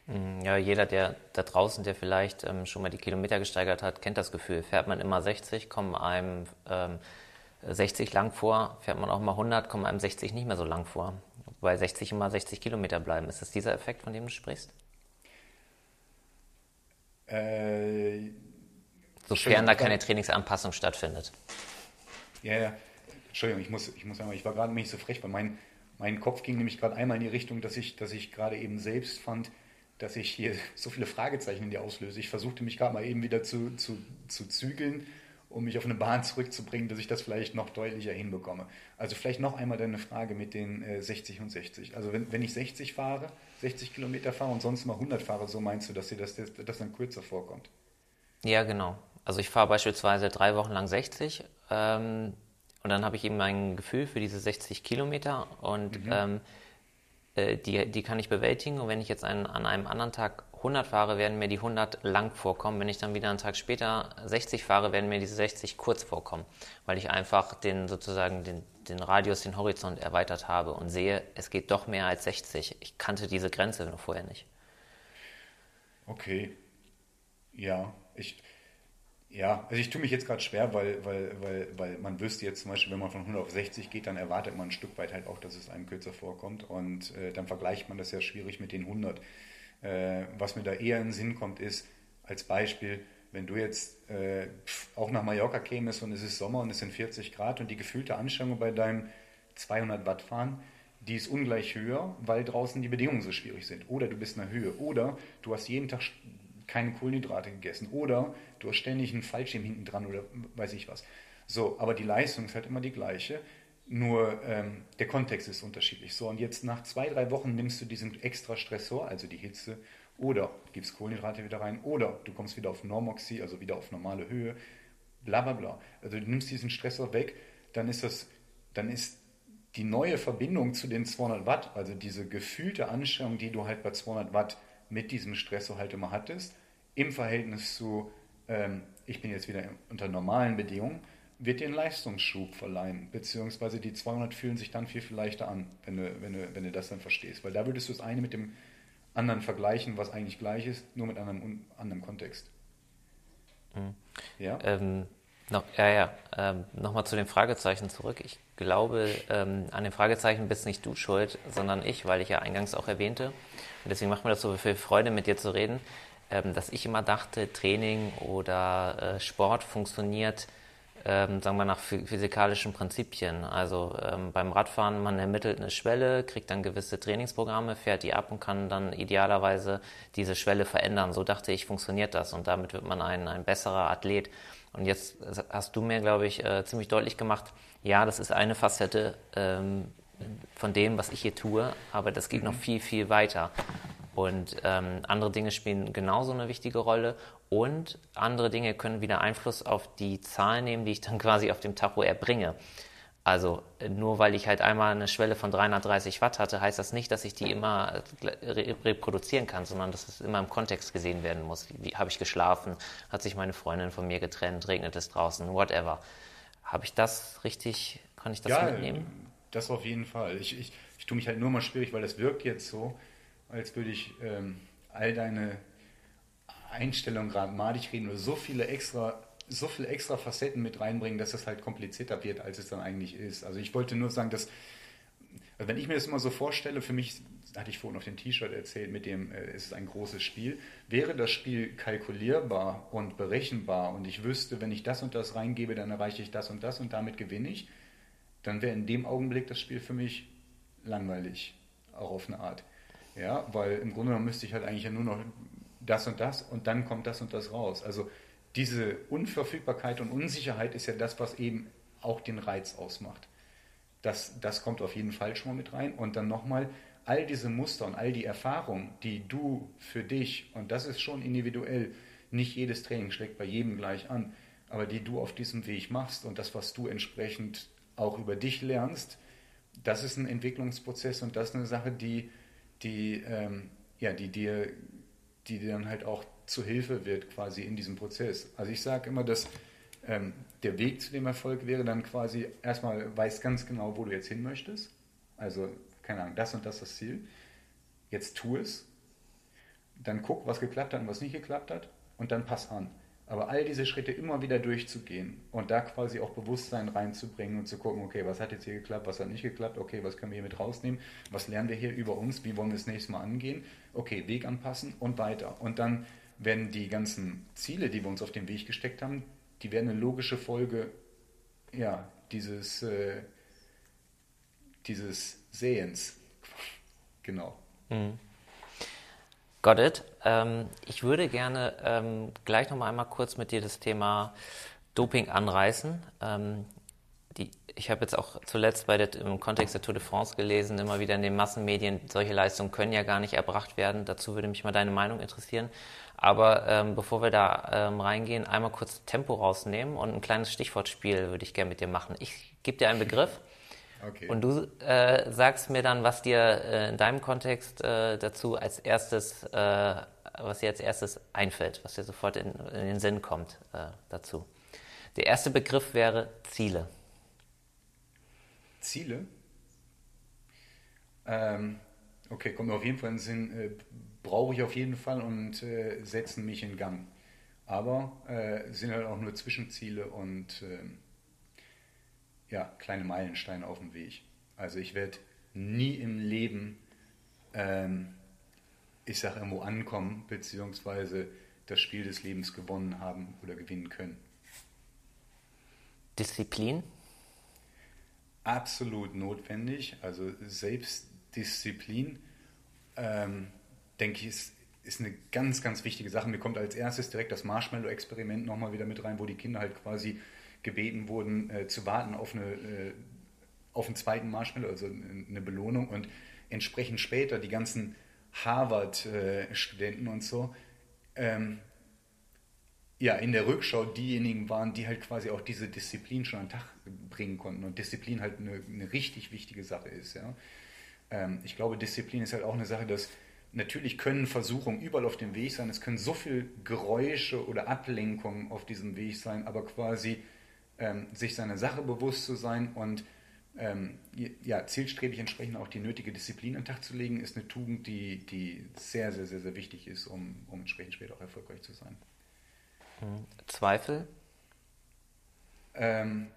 Mm, ja, jeder, der da draußen, der vielleicht ähm, schon mal die Kilometer gesteigert hat, kennt das Gefühl. Fährt man immer 60, kommen einem ähm, 60 lang vor, fährt man auch mal 100, kommt einem 60 nicht mehr so lang vor. Wobei 60 immer 60 Kilometer bleiben. Ist das dieser Effekt, von dem du sprichst? Äh, Sofern da keine Trainingsanpassung stattfindet. Ja, ja. Entschuldigung, ich muss, ich muss einmal, ich war gerade nicht so frech, weil mein, mein Kopf ging nämlich gerade einmal in die Richtung, dass ich, dass ich gerade eben selbst fand, dass ich hier so viele Fragezeichen in dir auslöse. Ich versuchte mich gerade mal eben wieder zu, zu, zu zügeln, um mich auf eine Bahn zurückzubringen, dass ich das vielleicht noch deutlicher hinbekomme. Also vielleicht noch einmal deine Frage mit den äh, 60 und 60. Also wenn, wenn ich 60 fahre, 60 Kilometer fahre und sonst mal 100 fahre, so meinst du, dass dir das, das, das dann kürzer vorkommt? Ja, genau. Also ich fahre beispielsweise drei Wochen lang 60 ähm, und dann habe ich eben mein Gefühl für diese 60 Kilometer und mhm. ähm, äh, die, die kann ich bewältigen. Und wenn ich jetzt einen, an einem anderen Tag 100 fahre, werden mir die 100 lang vorkommen. Wenn ich dann wieder einen Tag später 60 fahre, werden mir diese 60 kurz vorkommen, weil ich einfach den sozusagen den, den Radius, den Horizont erweitert habe und sehe, es geht doch mehr als 60. Ich kannte diese Grenze noch vorher nicht. Okay. Ja, ich, ja, also ich tue mich jetzt gerade schwer, weil, weil, weil, weil man wüsste jetzt zum Beispiel, wenn man von 100 auf 60 geht, dann erwartet man ein Stück weit halt auch, dass es einem kürzer vorkommt und äh, dann vergleicht man das ja schwierig mit den 100. Äh, was mir da eher in den Sinn kommt, ist als Beispiel, wenn du jetzt äh, auch nach Mallorca kämest und es ist Sommer und es sind 40 Grad und die gefühlte Anstrengung bei deinem 200 Watt fahren, die ist ungleich höher, weil draußen die Bedingungen so schwierig sind. Oder du bist in der Höhe. Oder du hast jeden Tag keine Kohlenhydrate gegessen. Oder du hast ständig einen Fallschirm hinten dran oder weiß ich was. So, aber die Leistung ist halt immer die gleiche. Nur ähm, der Kontext ist unterschiedlich. So, und jetzt nach zwei, drei Wochen nimmst du diesen extra Stressor, also die Hitze, oder gibst Kohlenhydrate wieder rein, oder du kommst wieder auf Normoxie, also wieder auf normale Höhe, bla bla bla. Also du nimmst diesen Stressor weg, dann ist das, dann ist die neue Verbindung zu den 200 Watt, also diese gefühlte Anstrengung, die du halt bei 200 Watt mit diesem Stressor halt immer hattest, im Verhältnis zu, ähm, ich bin jetzt wieder unter normalen Bedingungen, wird dir einen Leistungsschub verleihen, beziehungsweise die 200 fühlen sich dann viel, viel leichter an, wenn du, wenn, du, wenn du das dann verstehst. Weil da würdest du das eine mit dem anderen vergleichen, was eigentlich gleich ist, nur mit einem anderen Kontext. Mhm. Ja? Ähm, noch, ja, ja. Ähm, Nochmal zu den Fragezeichen zurück. Ich glaube, ähm, an den Fragezeichen bist nicht du schuld, sondern ich, weil ich ja eingangs auch erwähnte. Und deswegen macht mir das so viel Freude, mit dir zu reden, ähm, dass ich immer dachte, Training oder äh, Sport funktioniert ähm, sagen wir nach physikalischen Prinzipien. Also ähm, beim Radfahren, man ermittelt eine Schwelle, kriegt dann gewisse Trainingsprogramme, fährt die ab und kann dann idealerweise diese Schwelle verändern. So dachte ich, funktioniert das und damit wird man ein, ein besserer Athlet. Und jetzt hast du mir, glaube ich, äh, ziemlich deutlich gemacht, ja, das ist eine Facette ähm, von dem, was ich hier tue, aber das geht mhm. noch viel, viel weiter. Und ähm, andere Dinge spielen genauso eine wichtige Rolle. Und andere Dinge können wieder Einfluss auf die Zahlen nehmen, die ich dann quasi auf dem Tacho erbringe. Also nur weil ich halt einmal eine Schwelle von 330 Watt hatte, heißt das nicht, dass ich die immer reproduzieren kann, sondern dass es immer im Kontext gesehen werden muss. Wie, wie habe ich geschlafen? Hat sich meine Freundin von mir getrennt? Regnet es draußen? Whatever. Habe ich das richtig? Kann ich das ja, mitnehmen? Das auf jeden Fall. Ich, ich, ich tue mich halt nur mal schwierig, weil das wirkt jetzt so, als würde ich ähm, all deine Einstellungen gerade madig reden oder so viele extra so viele extra Facetten mit reinbringen, dass es halt komplizierter wird, als es dann eigentlich ist. Also ich wollte nur sagen, dass wenn ich mir das immer so vorstelle, für mich, hatte ich vorhin auf dem T-Shirt erzählt, mit dem äh, ist es ein großes Spiel, wäre das Spiel kalkulierbar und berechenbar und ich wüsste, wenn ich das und das reingebe, dann erreiche ich das und das und damit gewinne ich, dann wäre in dem Augenblick das Spiel für mich langweilig, auch auf eine Art. Ja, weil im Grunde genommen müsste ich halt eigentlich ja nur noch das und das und dann kommt das und das raus. Also diese Unverfügbarkeit und Unsicherheit ist ja das, was eben auch den Reiz ausmacht. Das, das kommt auf jeden Fall schon mal mit rein. Und dann nochmal, all diese Muster und all die Erfahrungen, die du für dich, und das ist schon individuell, nicht jedes Training schlägt bei jedem gleich an, aber die du auf diesem Weg machst und das, was du entsprechend auch über dich lernst, das ist ein Entwicklungsprozess und das ist eine Sache, die die, ähm, ja, die dir, die dir dann halt auch zu Hilfe wird quasi in diesem Prozess. Also ich sage immer, dass ähm, der Weg zu dem Erfolg wäre dann quasi erstmal weiß ganz genau, wo du jetzt hin möchtest. Also keine Ahnung, das und das das Ziel. Jetzt tu es. Dann guck, was geklappt hat und was nicht geklappt hat und dann pass an. Aber all diese Schritte immer wieder durchzugehen und da quasi auch Bewusstsein reinzubringen und zu gucken, okay, was hat jetzt hier geklappt, was hat nicht geklappt, okay, was können wir hier mit rausnehmen, was lernen wir hier über uns, wie wollen wir das nächste Mal angehen, okay, Weg anpassen und weiter. Und dann werden die ganzen Ziele, die wir uns auf den Weg gesteckt haben, die werden eine logische Folge ja, dieses, äh, dieses Sehens. genau. Mhm. Got it. Ähm, ich würde gerne ähm, gleich noch mal einmal kurz mit dir das Thema Doping anreißen. Ähm, die, ich habe jetzt auch zuletzt bei der, im Kontext der Tour de France gelesen, immer wieder in den Massenmedien, solche Leistungen können ja gar nicht erbracht werden. Dazu würde mich mal deine Meinung interessieren. Aber ähm, bevor wir da ähm, reingehen, einmal kurz Tempo rausnehmen und ein kleines Stichwortspiel würde ich gerne mit dir machen. Ich gebe dir einen Begriff okay. und du äh, sagst mir dann, was dir äh, in deinem Kontext äh, dazu als erstes, äh, was dir als erstes einfällt, was dir sofort in, in den Sinn kommt äh, dazu. Der erste Begriff wäre Ziele. Ziele? Ähm, okay, kommt mir auf jeden Fall in den Sinn, äh, brauche ich auf jeden Fall und setzen mich in Gang. Aber sind halt auch nur Zwischenziele und ähm, ja, kleine Meilensteine auf dem Weg. Also ich werde nie im Leben, ähm, ich sage irgendwo ankommen, beziehungsweise das Spiel des Lebens gewonnen haben oder gewinnen können. Disziplin? Absolut notwendig. Also Selbstdisziplin, ähm, denke ich, ist, ist eine ganz, ganz wichtige Sache. Mir kommt als erstes direkt das Marshmallow-Experiment nochmal wieder mit rein, wo die Kinder halt quasi gebeten wurden, äh, zu warten auf, eine, äh, auf einen zweiten Marshmallow, also eine Belohnung. Und entsprechend später die ganzen Harvard-Studenten äh, und so, ähm, ja, in der Rückschau diejenigen waren, die halt quasi auch diese Disziplin schon an den Tag bringen konnten und Disziplin halt eine, eine richtig wichtige Sache ist. Ja. Ähm, ich glaube, Disziplin ist halt auch eine Sache, dass natürlich können Versuchungen überall auf dem Weg sein, es können so viele Geräusche oder Ablenkungen auf diesem Weg sein, aber quasi ähm, sich seiner Sache bewusst zu sein und ähm, ja, zielstrebig entsprechend auch die nötige Disziplin an den Tag zu legen, ist eine Tugend, die, die sehr, sehr, sehr, sehr wichtig ist, um, um entsprechend später auch erfolgreich zu sein. Zweifel? Ähm,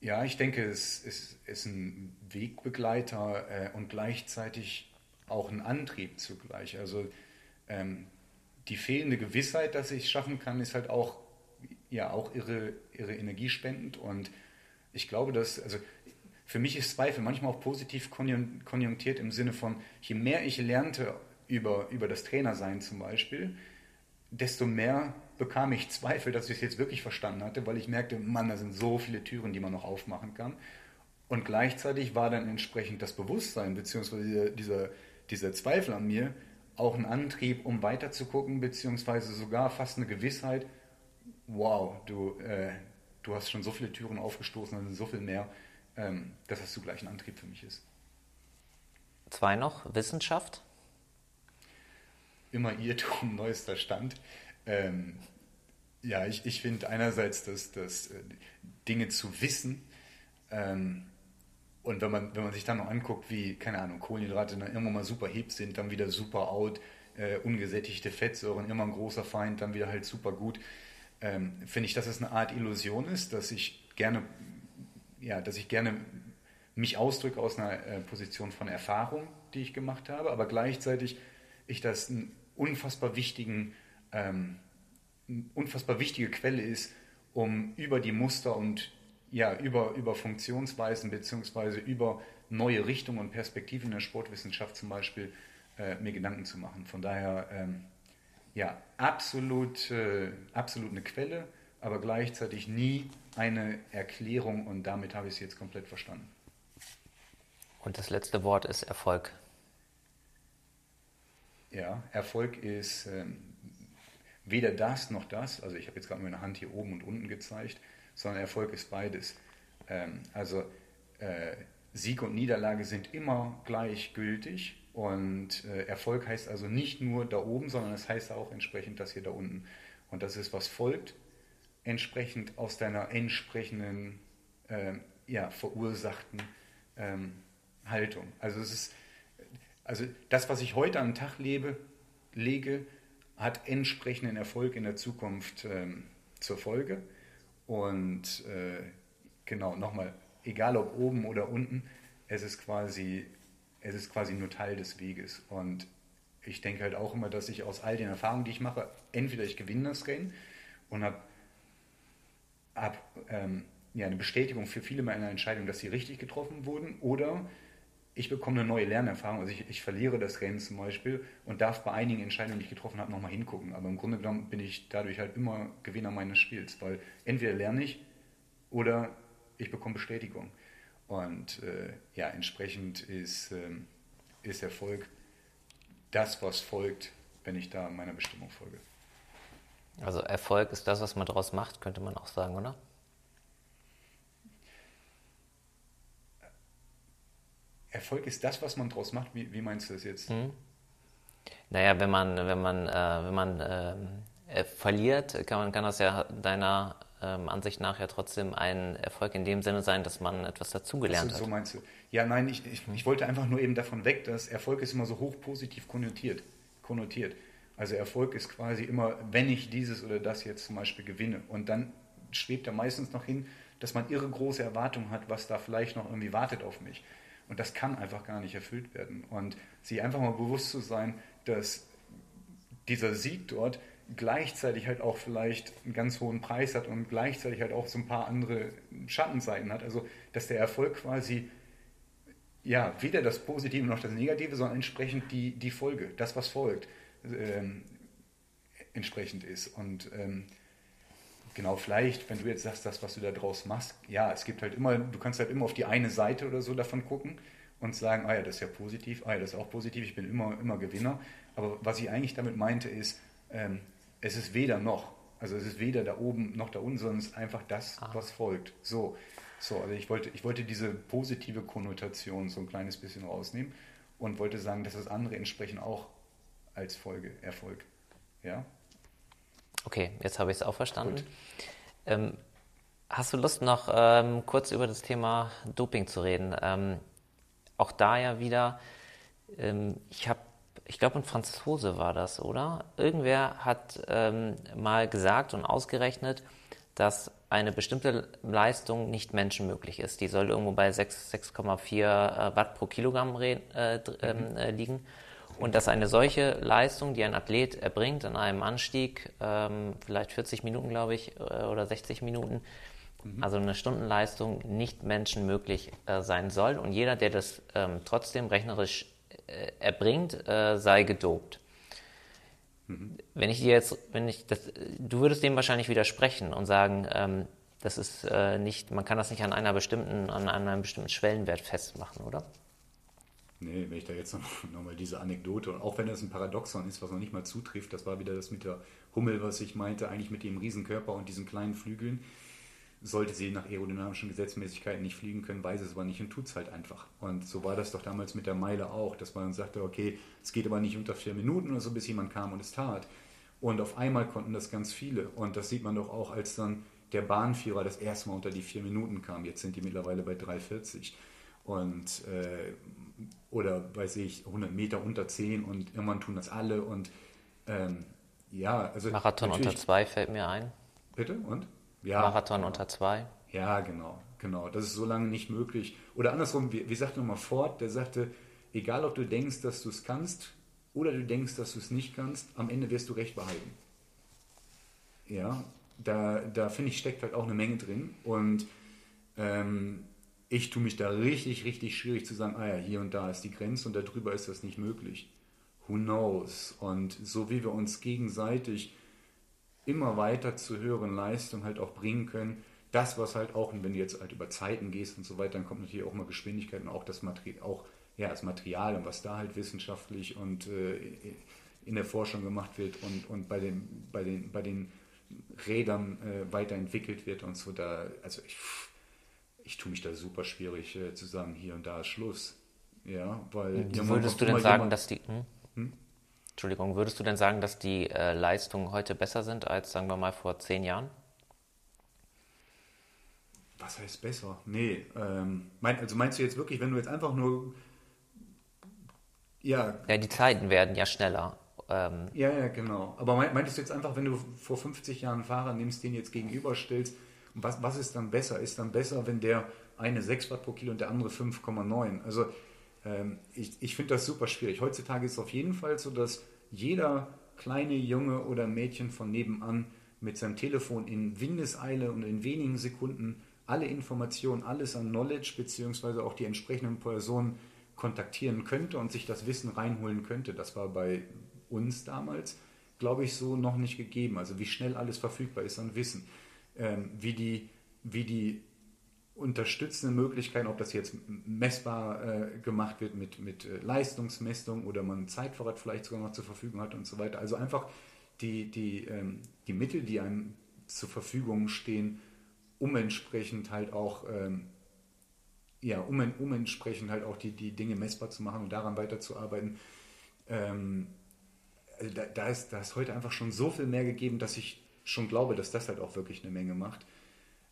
ja, ich denke, es ist, ist ein Wegbegleiter äh, und gleichzeitig auch ein Antrieb zugleich. Also ähm, die fehlende Gewissheit, dass ich es schaffen kann, ist halt auch, ja, auch irre, irre energiespendend. Und ich glaube, dass, also für mich ist Zweifel manchmal auch positiv konjunktiert im Sinne von, je mehr ich lernte über, über das Trainersein zum Beispiel, desto mehr bekam ich Zweifel, dass ich es jetzt wirklich verstanden hatte, weil ich merkte, Mann, da sind so viele Türen, die man noch aufmachen kann. Und gleichzeitig war dann entsprechend das Bewusstsein beziehungsweise dieser, dieser Zweifel an mir auch ein Antrieb, um weiterzugucken, beziehungsweise sogar fast eine Gewissheit, wow, du, äh, du hast schon so viele Türen aufgestoßen, sind so viel mehr, ähm, dass das zugleich ein Antrieb für mich ist. Zwei noch, Wissenschaft? immer Irrtum, neuester Stand. Ähm, ja, ich, ich finde einerseits, dass, dass äh, Dinge zu wissen ähm, und wenn man, wenn man sich dann noch anguckt, wie, keine Ahnung, Kohlenhydrate dann irgendwann mal super hip sind, dann wieder super out, äh, ungesättigte Fettsäuren immer ein großer Feind, dann wieder halt super gut, ähm, finde ich, dass es eine Art Illusion ist, dass ich gerne, ja, dass ich gerne mich ausdrücke aus einer äh, Position von Erfahrung, die ich gemacht habe, aber gleichzeitig ich das einen unfassbar wichtigen, ähm, unfassbar wichtige Quelle ist, um über die Muster und ja, über, über Funktionsweisen bzw. über neue Richtungen und Perspektiven in der Sportwissenschaft zum Beispiel äh, mir Gedanken zu machen. Von daher, ähm, ja, absolut, äh, absolut eine Quelle, aber gleichzeitig nie eine Erklärung und damit habe ich es jetzt komplett verstanden. Und das letzte Wort ist Erfolg. Ja, Erfolg ist ähm, weder das noch das. Also ich habe jetzt gerade meine Hand hier oben und unten gezeigt, sondern Erfolg ist beides. Ähm, also äh, Sieg und Niederlage sind immer gleichgültig und äh, Erfolg heißt also nicht nur da oben, sondern es heißt auch entsprechend das hier da unten. Und das ist, was folgt, entsprechend aus deiner entsprechenden, äh, ja, verursachten ähm, Haltung. Also es ist also das, was ich heute den Tag lebe, lege, hat entsprechenden Erfolg in der Zukunft ähm, zur Folge. Und äh, genau, nochmal, egal ob oben oder unten, es ist quasi, es ist quasi nur Teil des Weges. Und ich denke halt auch immer, dass ich aus all den Erfahrungen, die ich mache, entweder ich gewinne das Rennen und habe hab, ähm, ja, eine Bestätigung für viele meiner Entscheidungen, dass sie richtig getroffen wurden, oder ich bekomme eine neue Lernerfahrung. Also ich, ich, verliere das Rennen zum Beispiel und darf bei einigen Entscheidungen, die ich getroffen habe, nochmal hingucken. Aber im Grunde genommen bin ich dadurch halt immer Gewinner meines Spiels, weil entweder lerne ich oder ich bekomme Bestätigung. Und äh, ja, entsprechend ist, ähm, ist Erfolg das, was folgt, wenn ich da meiner Bestimmung folge. Also Erfolg ist das, was man daraus macht, könnte man auch sagen, oder? Erfolg ist das, was man daraus macht. Wie, wie, meinst du das jetzt? Hm. Naja, wenn man, wenn man, äh, wenn man äh, verliert, kann, man, kann das ja deiner ähm, Ansicht nach ja trotzdem ein Erfolg in dem Sinne sein, dass man etwas dazugelernt hat. So meinst du? Ja, nein, ich, ich, ich, wollte einfach nur eben davon weg, dass Erfolg ist immer so hoch positiv konnotiert. konnotiert. Also Erfolg ist quasi immer, wenn ich dieses oder das jetzt zum Beispiel gewinne. Und dann schwebt er meistens noch hin, dass man irre große Erwartungen hat, was da vielleicht noch irgendwie wartet auf mich. Und das kann einfach gar nicht erfüllt werden. Und sich einfach mal bewusst zu sein, dass dieser Sieg dort gleichzeitig halt auch vielleicht einen ganz hohen Preis hat und gleichzeitig halt auch so ein paar andere Schattenseiten hat. Also, dass der Erfolg quasi ja, weder das Positive noch das Negative, sondern entsprechend die, die Folge, das, was folgt, ähm, entsprechend ist. Und ähm, genau, vielleicht, wenn du jetzt sagst, das, was du da draus machst, ja, es gibt halt immer, du kannst halt immer auf die eine Seite oder so davon gucken und sagen, ah ja, das ist ja positiv, ah ja, das ist auch positiv, ich bin immer, immer Gewinner. Aber was ich eigentlich damit meinte, ist, ähm, es ist weder noch. Also es ist weder da oben noch da unten, sondern es ist einfach das, ah. was folgt. So, so, also ich wollte, ich wollte diese positive Konnotation so ein kleines bisschen rausnehmen und wollte sagen, dass das andere entsprechend auch als Folge Erfolg. Ja? Okay, jetzt habe ich es auch verstanden. Ähm, hast du Lust, noch ähm, kurz über das Thema Doping zu reden? Ähm, auch da ja wieder, ähm, ich habe ich glaube, ein Franzose war das, oder? Irgendwer hat ähm, mal gesagt und ausgerechnet, dass eine bestimmte Leistung nicht menschenmöglich ist. Die soll irgendwo bei 6,4 äh, Watt pro Kilogramm äh, ähm, mhm. äh, liegen. Und dass eine solche Leistung, die ein Athlet erbringt in einem Anstieg, ähm, vielleicht 40 Minuten, glaube ich, äh, oder 60 Minuten, mhm. also eine Stundenleistung, nicht menschenmöglich äh, sein soll. Und jeder, der das ähm, trotzdem rechnerisch erbringt, äh, sei gedopt. Mhm. Wenn ich dir jetzt, wenn ich das, du würdest dem wahrscheinlich widersprechen und sagen, ähm, das ist äh, nicht, man kann das nicht an einer bestimmten, an einem bestimmten Schwellenwert festmachen, oder? Nee, wenn ich da jetzt nochmal noch diese Anekdote, auch wenn das ein Paradoxon ist, was noch nicht mal zutrifft, das war wieder das mit der Hummel, was ich meinte, eigentlich mit dem Riesenkörper und diesen kleinen Flügeln sollte sie nach aerodynamischen Gesetzmäßigkeiten nicht fliegen können, weiß es aber nicht und tut es halt einfach. Und so war das doch damals mit der Meile auch, dass man sagte, okay, es geht aber nicht unter vier Minuten oder so, bis jemand kam und es tat. Und auf einmal konnten das ganz viele. Und das sieht man doch auch, als dann der Bahnführer das erste Mal unter die vier Minuten kam. Jetzt sind die mittlerweile bei 3,40. Und, äh, oder weiß ich, 100 Meter unter 10 und irgendwann tun das alle. Und ähm, ja, also. Marathon unter 2 fällt mir ein. Bitte? Und? Ja, Marathon unter zwei. Ja, genau, genau. Das ist so lange nicht möglich. Oder andersrum, wie, wie sagt nochmal Ford, der sagte, egal ob du denkst, dass du es kannst oder du denkst, dass du es nicht kannst, am Ende wirst du recht behalten. Ja, da, da finde ich, steckt halt auch eine Menge drin. Und ähm, ich tue mich da richtig, richtig schwierig zu sagen, ah ja, hier und da ist die Grenze und darüber ist das nicht möglich. Who knows? Und so wie wir uns gegenseitig immer weiter zu höheren Leistungen halt auch bringen können. Das, was halt auch, wenn du jetzt halt über Zeiten gehst und so weiter, dann kommt natürlich auch mal Geschwindigkeit und auch das Material, auch ja, das Material und was da halt wissenschaftlich und äh, in der Forschung gemacht wird und, und bei, den, bei, den, bei den Rädern äh, weiterentwickelt wird und so. Da, also ich, ich tue mich da super schwierig äh, zu sagen, hier und da ist Schluss. Ja, weil. Würdest du denn sagen, dass die. Hm? Hm? Entschuldigung, würdest du denn sagen, dass die äh, Leistungen heute besser sind als, sagen wir mal, vor zehn Jahren? Was heißt besser? Nee, ähm, mein, also meinst du jetzt wirklich, wenn du jetzt einfach nur. Ja. Ja, die Zeiten werden ja schneller. Ähm, ja, ja, genau. Aber meintest du jetzt einfach, wenn du vor 50 Jahren einen Fahrer nimmst, den jetzt gegenüberstellst, was, was ist dann besser? Ist dann besser, wenn der eine 6 Watt pro Kilo und der andere 5,9? Also ich, ich finde das super schwierig. Heutzutage ist es auf jeden Fall so, dass jeder kleine Junge oder Mädchen von nebenan mit seinem Telefon in Windeseile und in wenigen Sekunden alle Informationen, alles an Knowledge beziehungsweise auch die entsprechenden Personen kontaktieren könnte und sich das Wissen reinholen könnte. Das war bei uns damals, glaube ich, so noch nicht gegeben. Also wie schnell alles verfügbar ist an Wissen, ähm, wie, die, wie die unterstützenden Möglichkeiten, ob das jetzt messbar äh, gemacht wird mit, mit äh, Leistungsmessung oder man Zeitvorrat vielleicht sogar noch zur Verfügung hat und so weiter. Also einfach die, die, ähm, die Mittel, die einem zur Verfügung stehen, um entsprechend halt auch ähm, ja, um, um entsprechend halt auch die, die Dinge messbar zu machen und daran weiterzuarbeiten. Ähm, also da, da, ist, da ist heute einfach schon so viel mehr gegeben, dass ich schon glaube, dass das halt auch wirklich eine Menge macht.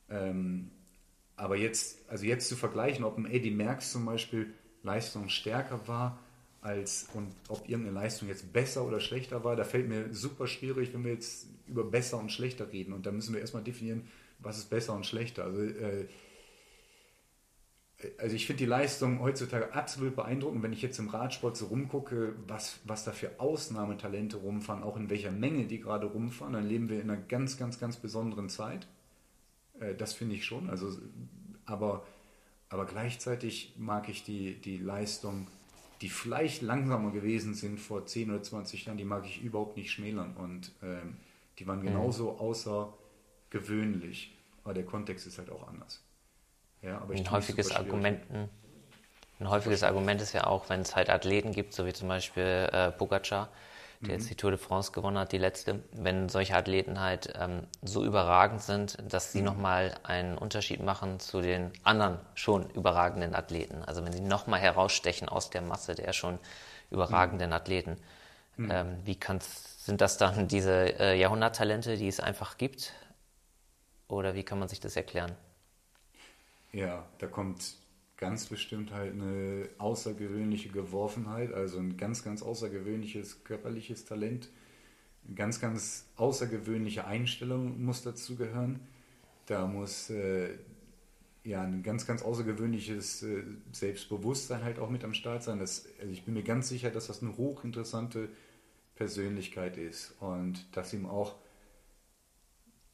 Ähm, aber jetzt, also jetzt zu vergleichen, ob ein Eddie Merckx zum Beispiel leistungsstärker war als und ob irgendeine Leistung jetzt besser oder schlechter war, da fällt mir super schwierig, wenn wir jetzt über besser und schlechter reden. Und da müssen wir erstmal definieren, was ist besser und schlechter. Also äh, also ich finde die Leistung heutzutage absolut beeindruckend. Wenn ich jetzt im Radsport so rumgucke, was, was da für Ausnahmetalente rumfahren, auch in welcher Menge die gerade rumfahren, dann leben wir in einer ganz, ganz, ganz besonderen Zeit. Äh, das finde ich schon. Also, aber, aber gleichzeitig mag ich die, die Leistung, die vielleicht langsamer gewesen sind vor 10 oder 20 Jahren, die mag ich überhaupt nicht schmälern. Und ähm, die waren mhm. genauso außergewöhnlich. Aber der Kontext ist halt auch anders. Ja, aber ein häufiges Argument, ein häufiges Argument ist ja auch, wenn es halt Athleten gibt, so wie zum Beispiel äh, Pogacar, der mhm. jetzt die Tour de France gewonnen hat, die letzte, wenn solche Athleten halt ähm, so überragend sind, dass sie mhm. nochmal einen Unterschied machen zu den anderen schon überragenden Athleten. Also wenn sie nochmal herausstechen aus der Masse der schon überragenden mhm. Athleten. Mhm. Ähm, wie kann's, sind das dann diese äh, Jahrhunderttalente, die es einfach gibt? Oder wie kann man sich das erklären? Ja, da kommt ganz bestimmt halt eine außergewöhnliche Geworfenheit, also ein ganz, ganz außergewöhnliches körperliches Talent. Eine ganz, ganz außergewöhnliche Einstellung muss dazu gehören. Da muss äh, ja ein ganz, ganz außergewöhnliches äh, Selbstbewusstsein halt auch mit am Start sein. Das, also ich bin mir ganz sicher, dass das eine hochinteressante Persönlichkeit ist und dass ihm auch,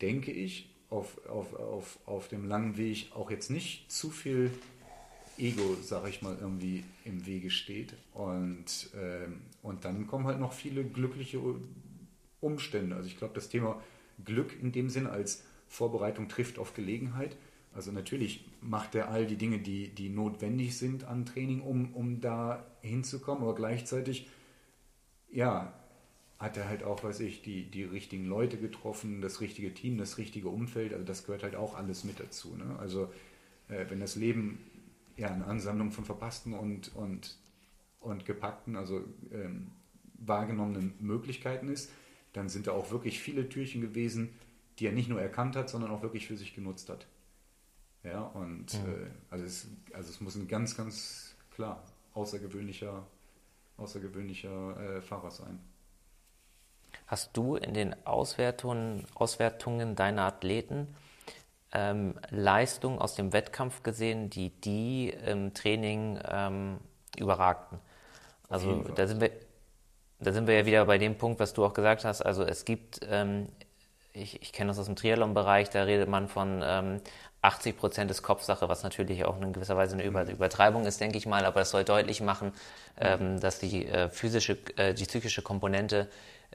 denke ich, auf, auf, auf, auf dem langen Weg auch jetzt nicht zu viel Ego, sag ich mal, irgendwie im Wege steht. Und, ähm, und dann kommen halt noch viele glückliche Umstände. Also ich glaube, das Thema Glück in dem Sinn als Vorbereitung trifft auf Gelegenheit. Also natürlich macht er all die Dinge, die, die notwendig sind an Training, um, um da hinzukommen, aber gleichzeitig, ja, hat er halt auch, weiß ich, die, die richtigen Leute getroffen, das richtige Team, das richtige Umfeld. Also das gehört halt auch alles mit dazu. Ne? Also äh, wenn das Leben ja eine Ansammlung von verpassten und, und, und gepackten, also ähm, wahrgenommenen Möglichkeiten ist, dann sind da auch wirklich viele Türchen gewesen, die er nicht nur erkannt hat, sondern auch wirklich für sich genutzt hat. Ja, und ja. Äh, also, es, also es muss ein ganz, ganz klar außergewöhnlicher, außergewöhnlicher äh, Fahrer sein. Hast du in den Auswertungen, Auswertungen deiner Athleten ähm, Leistungen aus dem Wettkampf gesehen, die die im Training ähm, überragten? Also da sind, wir, da sind wir ja wieder bei dem Punkt, was du auch gesagt hast. Also es gibt, ähm, ich, ich kenne das aus dem Triathlon-Bereich, da redet man von 80 ähm, Prozent ist Kopfsache, was natürlich auch in gewisser Weise eine Über Übertreibung ist, denke ich mal, aber es soll deutlich machen, ähm, dass die äh, physische, äh, die psychische Komponente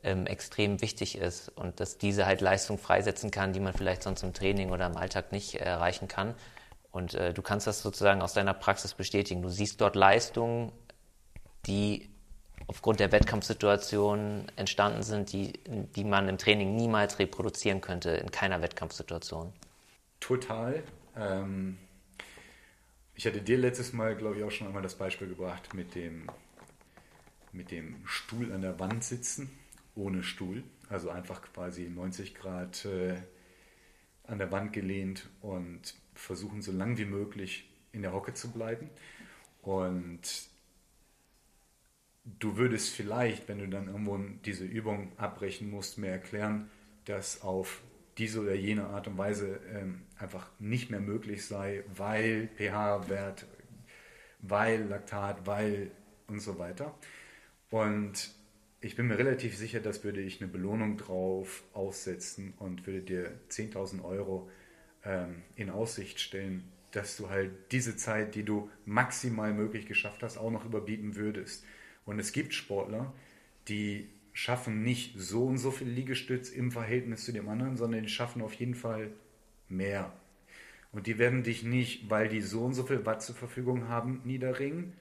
ähm, extrem wichtig ist und dass diese halt Leistung freisetzen kann, die man vielleicht sonst im Training oder im Alltag nicht äh, erreichen kann. Und äh, du kannst das sozusagen aus deiner Praxis bestätigen. Du siehst dort Leistungen, die aufgrund der Wettkampfsituation entstanden sind, die, die man im Training niemals reproduzieren könnte, in keiner Wettkampfsituation. Total. Ähm, ich hatte dir letztes Mal, glaube ich, auch schon einmal das Beispiel gebracht mit dem, mit dem Stuhl an der Wand sitzen ohne Stuhl, also einfach quasi 90 Grad äh, an der Wand gelehnt und versuchen so lang wie möglich in der Hocke zu bleiben. Und du würdest vielleicht, wenn du dann irgendwo diese Übung abbrechen musst, mir erklären, dass auf diese oder jene Art und Weise ähm, einfach nicht mehr möglich sei, weil pH-Wert, weil Laktat, weil und so weiter. Und ich bin mir relativ sicher, dass würde ich eine Belohnung drauf aussetzen und würde dir 10.000 Euro ähm, in Aussicht stellen, dass du halt diese Zeit, die du maximal möglich geschafft hast, auch noch überbieten würdest. Und es gibt Sportler, die schaffen nicht so und so viel Liegestütz im Verhältnis zu dem anderen, sondern die schaffen auf jeden Fall mehr. Und die werden dich nicht, weil die so und so viel Watt zur Verfügung haben, niederringen,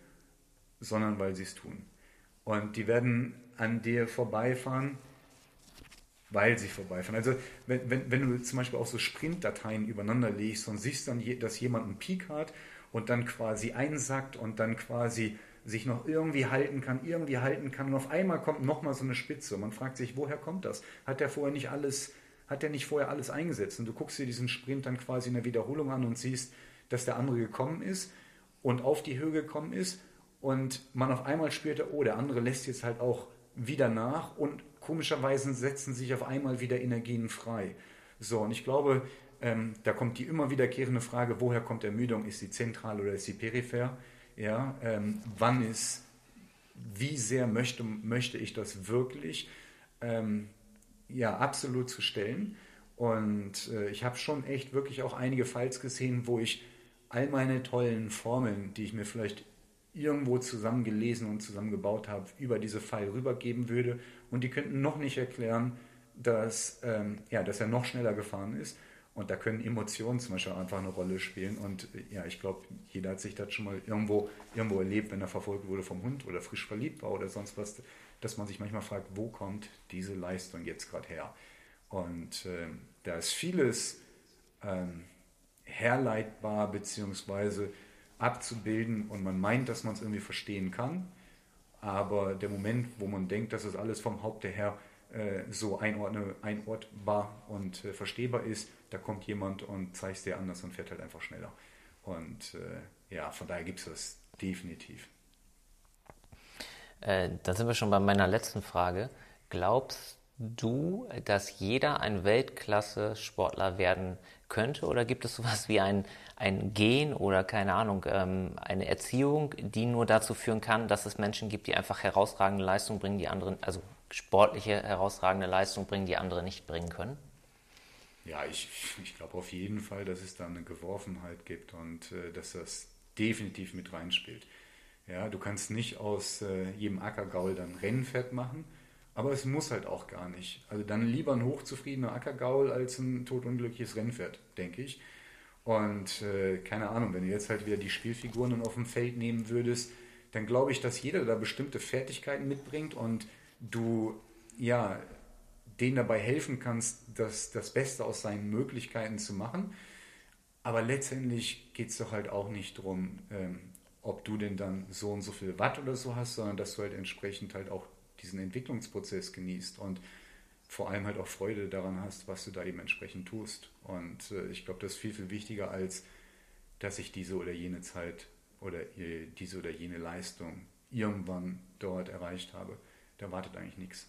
sondern weil sie es tun. Und die werden an dir vorbeifahren, weil sie vorbeifahren. Also wenn, wenn, wenn du zum Beispiel auch so Sprintdateien übereinander legst und siehst dann, dass jemand einen Peak hat und dann quasi einsackt und dann quasi sich noch irgendwie halten kann, irgendwie halten kann und auf einmal kommt nochmal so eine Spitze. Man fragt sich, woher kommt das? Hat der vorher nicht alles, hat der nicht vorher alles eingesetzt? Und du guckst dir diesen Sprint dann quasi in der Wiederholung an und siehst, dass der andere gekommen ist und auf die Höhe gekommen ist und man auf einmal spürte, oh, der andere lässt jetzt halt auch wieder nach und komischerweise setzen sich auf einmal wieder Energien frei. So, und ich glaube, ähm, da kommt die immer wiederkehrende Frage, woher kommt Ermüdung? Ist sie zentral oder ist sie peripher? Ja, ähm, wann ist, wie sehr möchte, möchte ich das wirklich ähm, ja, absolut zu stellen? Und äh, ich habe schon echt wirklich auch einige Files gesehen, wo ich all meine tollen Formeln, die ich mir vielleicht irgendwo zusammengelesen und zusammengebaut habe, über diese File rübergeben würde. Und die könnten noch nicht erklären, dass, ähm, ja, dass er noch schneller gefahren ist. Und da können Emotionen zum Beispiel einfach eine Rolle spielen. Und ja, ich glaube, jeder hat sich das schon mal irgendwo, irgendwo erlebt, wenn er verfolgt wurde vom Hund oder frisch verliebt war oder sonst was, dass man sich manchmal fragt, wo kommt diese Leistung jetzt gerade her? Und äh, da ist vieles ähm, herleitbar beziehungsweise abzubilden und man meint, dass man es irgendwie verstehen kann. Aber der Moment, wo man denkt, dass es alles vom Haupte her äh, so einordne, einordbar und äh, verstehbar ist, da kommt jemand und zeigt es dir anders und fährt halt einfach schneller. Und äh, ja, von daher gibt es das definitiv. Äh, da sind wir schon bei meiner letzten Frage. Glaubst du, dass jeder ein Weltklasse-Sportler werden könnte? Oder gibt es sowas wie ein, ein Gen oder keine Ahnung, ähm, eine Erziehung, die nur dazu führen kann, dass es Menschen gibt, die einfach herausragende Leistung bringen, die anderen, also sportliche herausragende Leistung bringen, die andere nicht bringen können? Ja, ich, ich glaube auf jeden Fall, dass es da eine Geworfenheit gibt und äh, dass das definitiv mit reinspielt. Ja, du kannst nicht aus äh, jedem Ackergaul dann Rennfett machen, aber es muss halt auch gar nicht. Also dann lieber ein hochzufriedener Ackergaul als ein totunglückliches Rennpferd, denke ich. Und äh, keine Ahnung, wenn du jetzt halt wieder die Spielfiguren auf dem Feld nehmen würdest, dann glaube ich, dass jeder da bestimmte Fertigkeiten mitbringt und du ja denen dabei helfen kannst, das, das Beste aus seinen Möglichkeiten zu machen. Aber letztendlich geht es doch halt auch nicht darum, ähm, ob du denn dann so und so viel Watt oder so hast, sondern dass du halt entsprechend halt auch diesen Entwicklungsprozess genießt und vor allem halt auch Freude daran hast, was du da eben entsprechend tust. Und äh, ich glaube, das ist viel, viel wichtiger, als dass ich diese oder jene Zeit oder äh, diese oder jene Leistung irgendwann dort erreicht habe. Da wartet eigentlich nichts.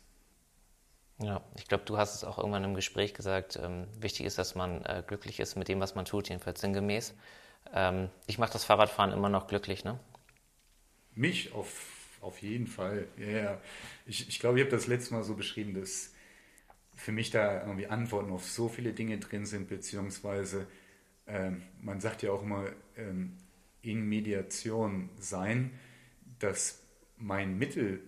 Ja, ich glaube, du hast es auch irgendwann im Gespräch gesagt. Ähm, wichtig ist, dass man äh, glücklich ist mit dem, was man tut, jedenfalls sinngemäß. Ähm, ich mache das Fahrradfahren immer noch glücklich, ne? Mich auf, auf jeden Fall. Ja, yeah. ich, ich glaube, ich habe das letzte Mal so beschrieben, dass für mich da irgendwie Antworten auf so viele Dinge drin sind, beziehungsweise ähm, man sagt ja auch immer ähm, in Mediation sein, dass mein Mittel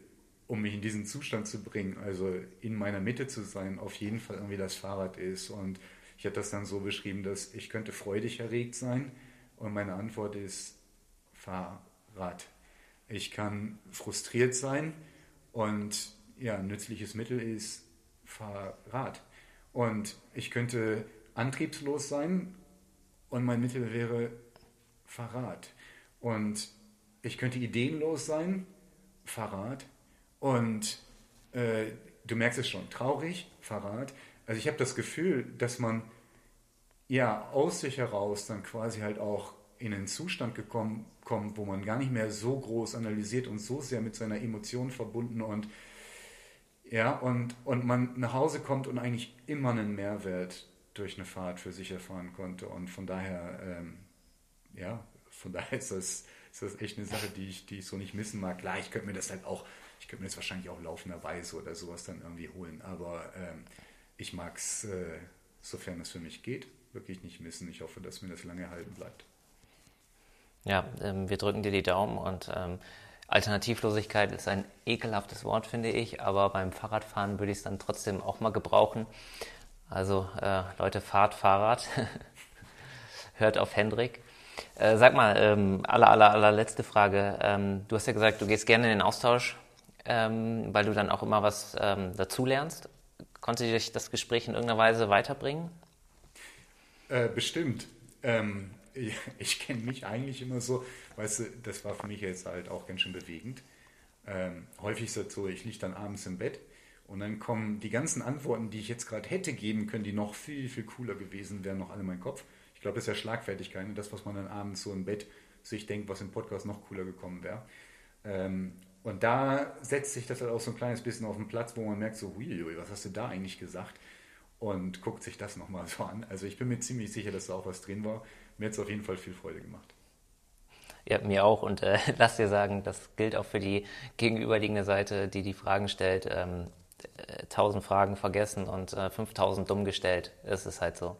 um mich in diesen Zustand zu bringen, also in meiner Mitte zu sein, auf jeden Fall irgendwie das Fahrrad ist. Und ich habe das dann so beschrieben, dass ich könnte freudig erregt sein und meine Antwort ist Fahrrad. Ich kann frustriert sein und ja, ein nützliches Mittel ist Fahrrad. Und ich könnte antriebslos sein und mein Mittel wäre Fahrrad. Und ich könnte ideenlos sein, Fahrrad. Und äh, du merkst es schon, traurig, Verrat. Also ich habe das Gefühl, dass man ja aus sich heraus dann quasi halt auch in einen Zustand gekommen kommt, wo man gar nicht mehr so groß analysiert und so sehr mit seiner Emotion verbunden und ja, und, und man nach Hause kommt und eigentlich immer einen Mehrwert durch eine Fahrt für sich erfahren konnte. Und von daher, ähm, ja, von daher ist das, ist das echt eine Sache, die ich, die ich so nicht missen mag. Klar, ich könnte mir das halt auch ich könnte mir das wahrscheinlich auch laufenderweise oder sowas dann irgendwie holen. Aber ähm, ich mag es, äh, sofern es für mich geht, wirklich nicht missen. Ich hoffe, dass mir das lange erhalten bleibt. Ja, ähm, wir drücken dir die Daumen und ähm, Alternativlosigkeit ist ein ekelhaftes Wort, finde ich, aber beim Fahrradfahren würde ich es dann trotzdem auch mal gebrauchen. Also äh, Leute, fahrt Fahrrad, hört auf Hendrik. Äh, sag mal, ähm, aller, aller, allerletzte Frage. Ähm, du hast ja gesagt, du gehst gerne in den Austausch, ähm, weil du dann auch immer was ähm, dazulernst. Konnte dich das Gespräch in irgendeiner Weise weiterbringen? Äh, bestimmt. Ähm, ich, ich kenne mich eigentlich immer so, weißt du, das war für mich jetzt halt auch ganz schön bewegend. Ähm, häufig ist das so, ich liege dann abends im Bett und dann kommen die ganzen Antworten, die ich jetzt gerade hätte geben können, die noch viel, viel cooler gewesen wären, noch alle in meinen Kopf. Ich glaube, das ist ja Schlagfertigkeit, ne? das, was man dann abends so im Bett sich denkt, was im Podcast noch cooler gekommen wäre. Ähm, und da setzt sich das halt auch so ein kleines bisschen auf den Platz, wo man merkt, so, hui, was hast du da eigentlich gesagt? Und guckt sich das nochmal so an. Also ich bin mir ziemlich sicher, dass da auch was drin war. Mir hat es auf jeden Fall viel Freude gemacht. Ja, mir auch. Und äh, lass dir sagen, das gilt auch für die gegenüberliegende Seite, die die Fragen stellt. Ähm, 1000 Fragen vergessen und äh, 5000 dumm gestellt. Es ist halt so.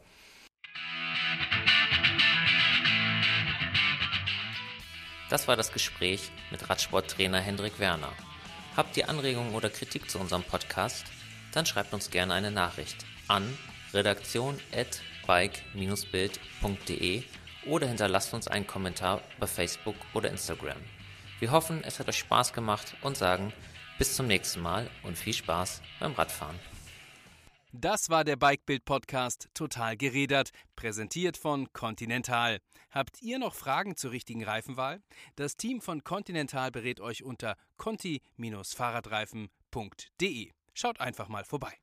Das war das Gespräch mit Radsporttrainer Hendrik Werner. Habt ihr Anregungen oder Kritik zu unserem Podcast? Dann schreibt uns gerne eine Nachricht an redaktion@bike-bild.de oder hinterlasst uns einen Kommentar bei Facebook oder Instagram. Wir hoffen, es hat euch Spaß gemacht und sagen bis zum nächsten Mal und viel Spaß beim Radfahren. Das war der Bikebild Podcast Total gerädert, präsentiert von Continental. Habt ihr noch Fragen zur richtigen Reifenwahl? Das Team von Continental berät euch unter conti-fahrradreifen.de. Schaut einfach mal vorbei.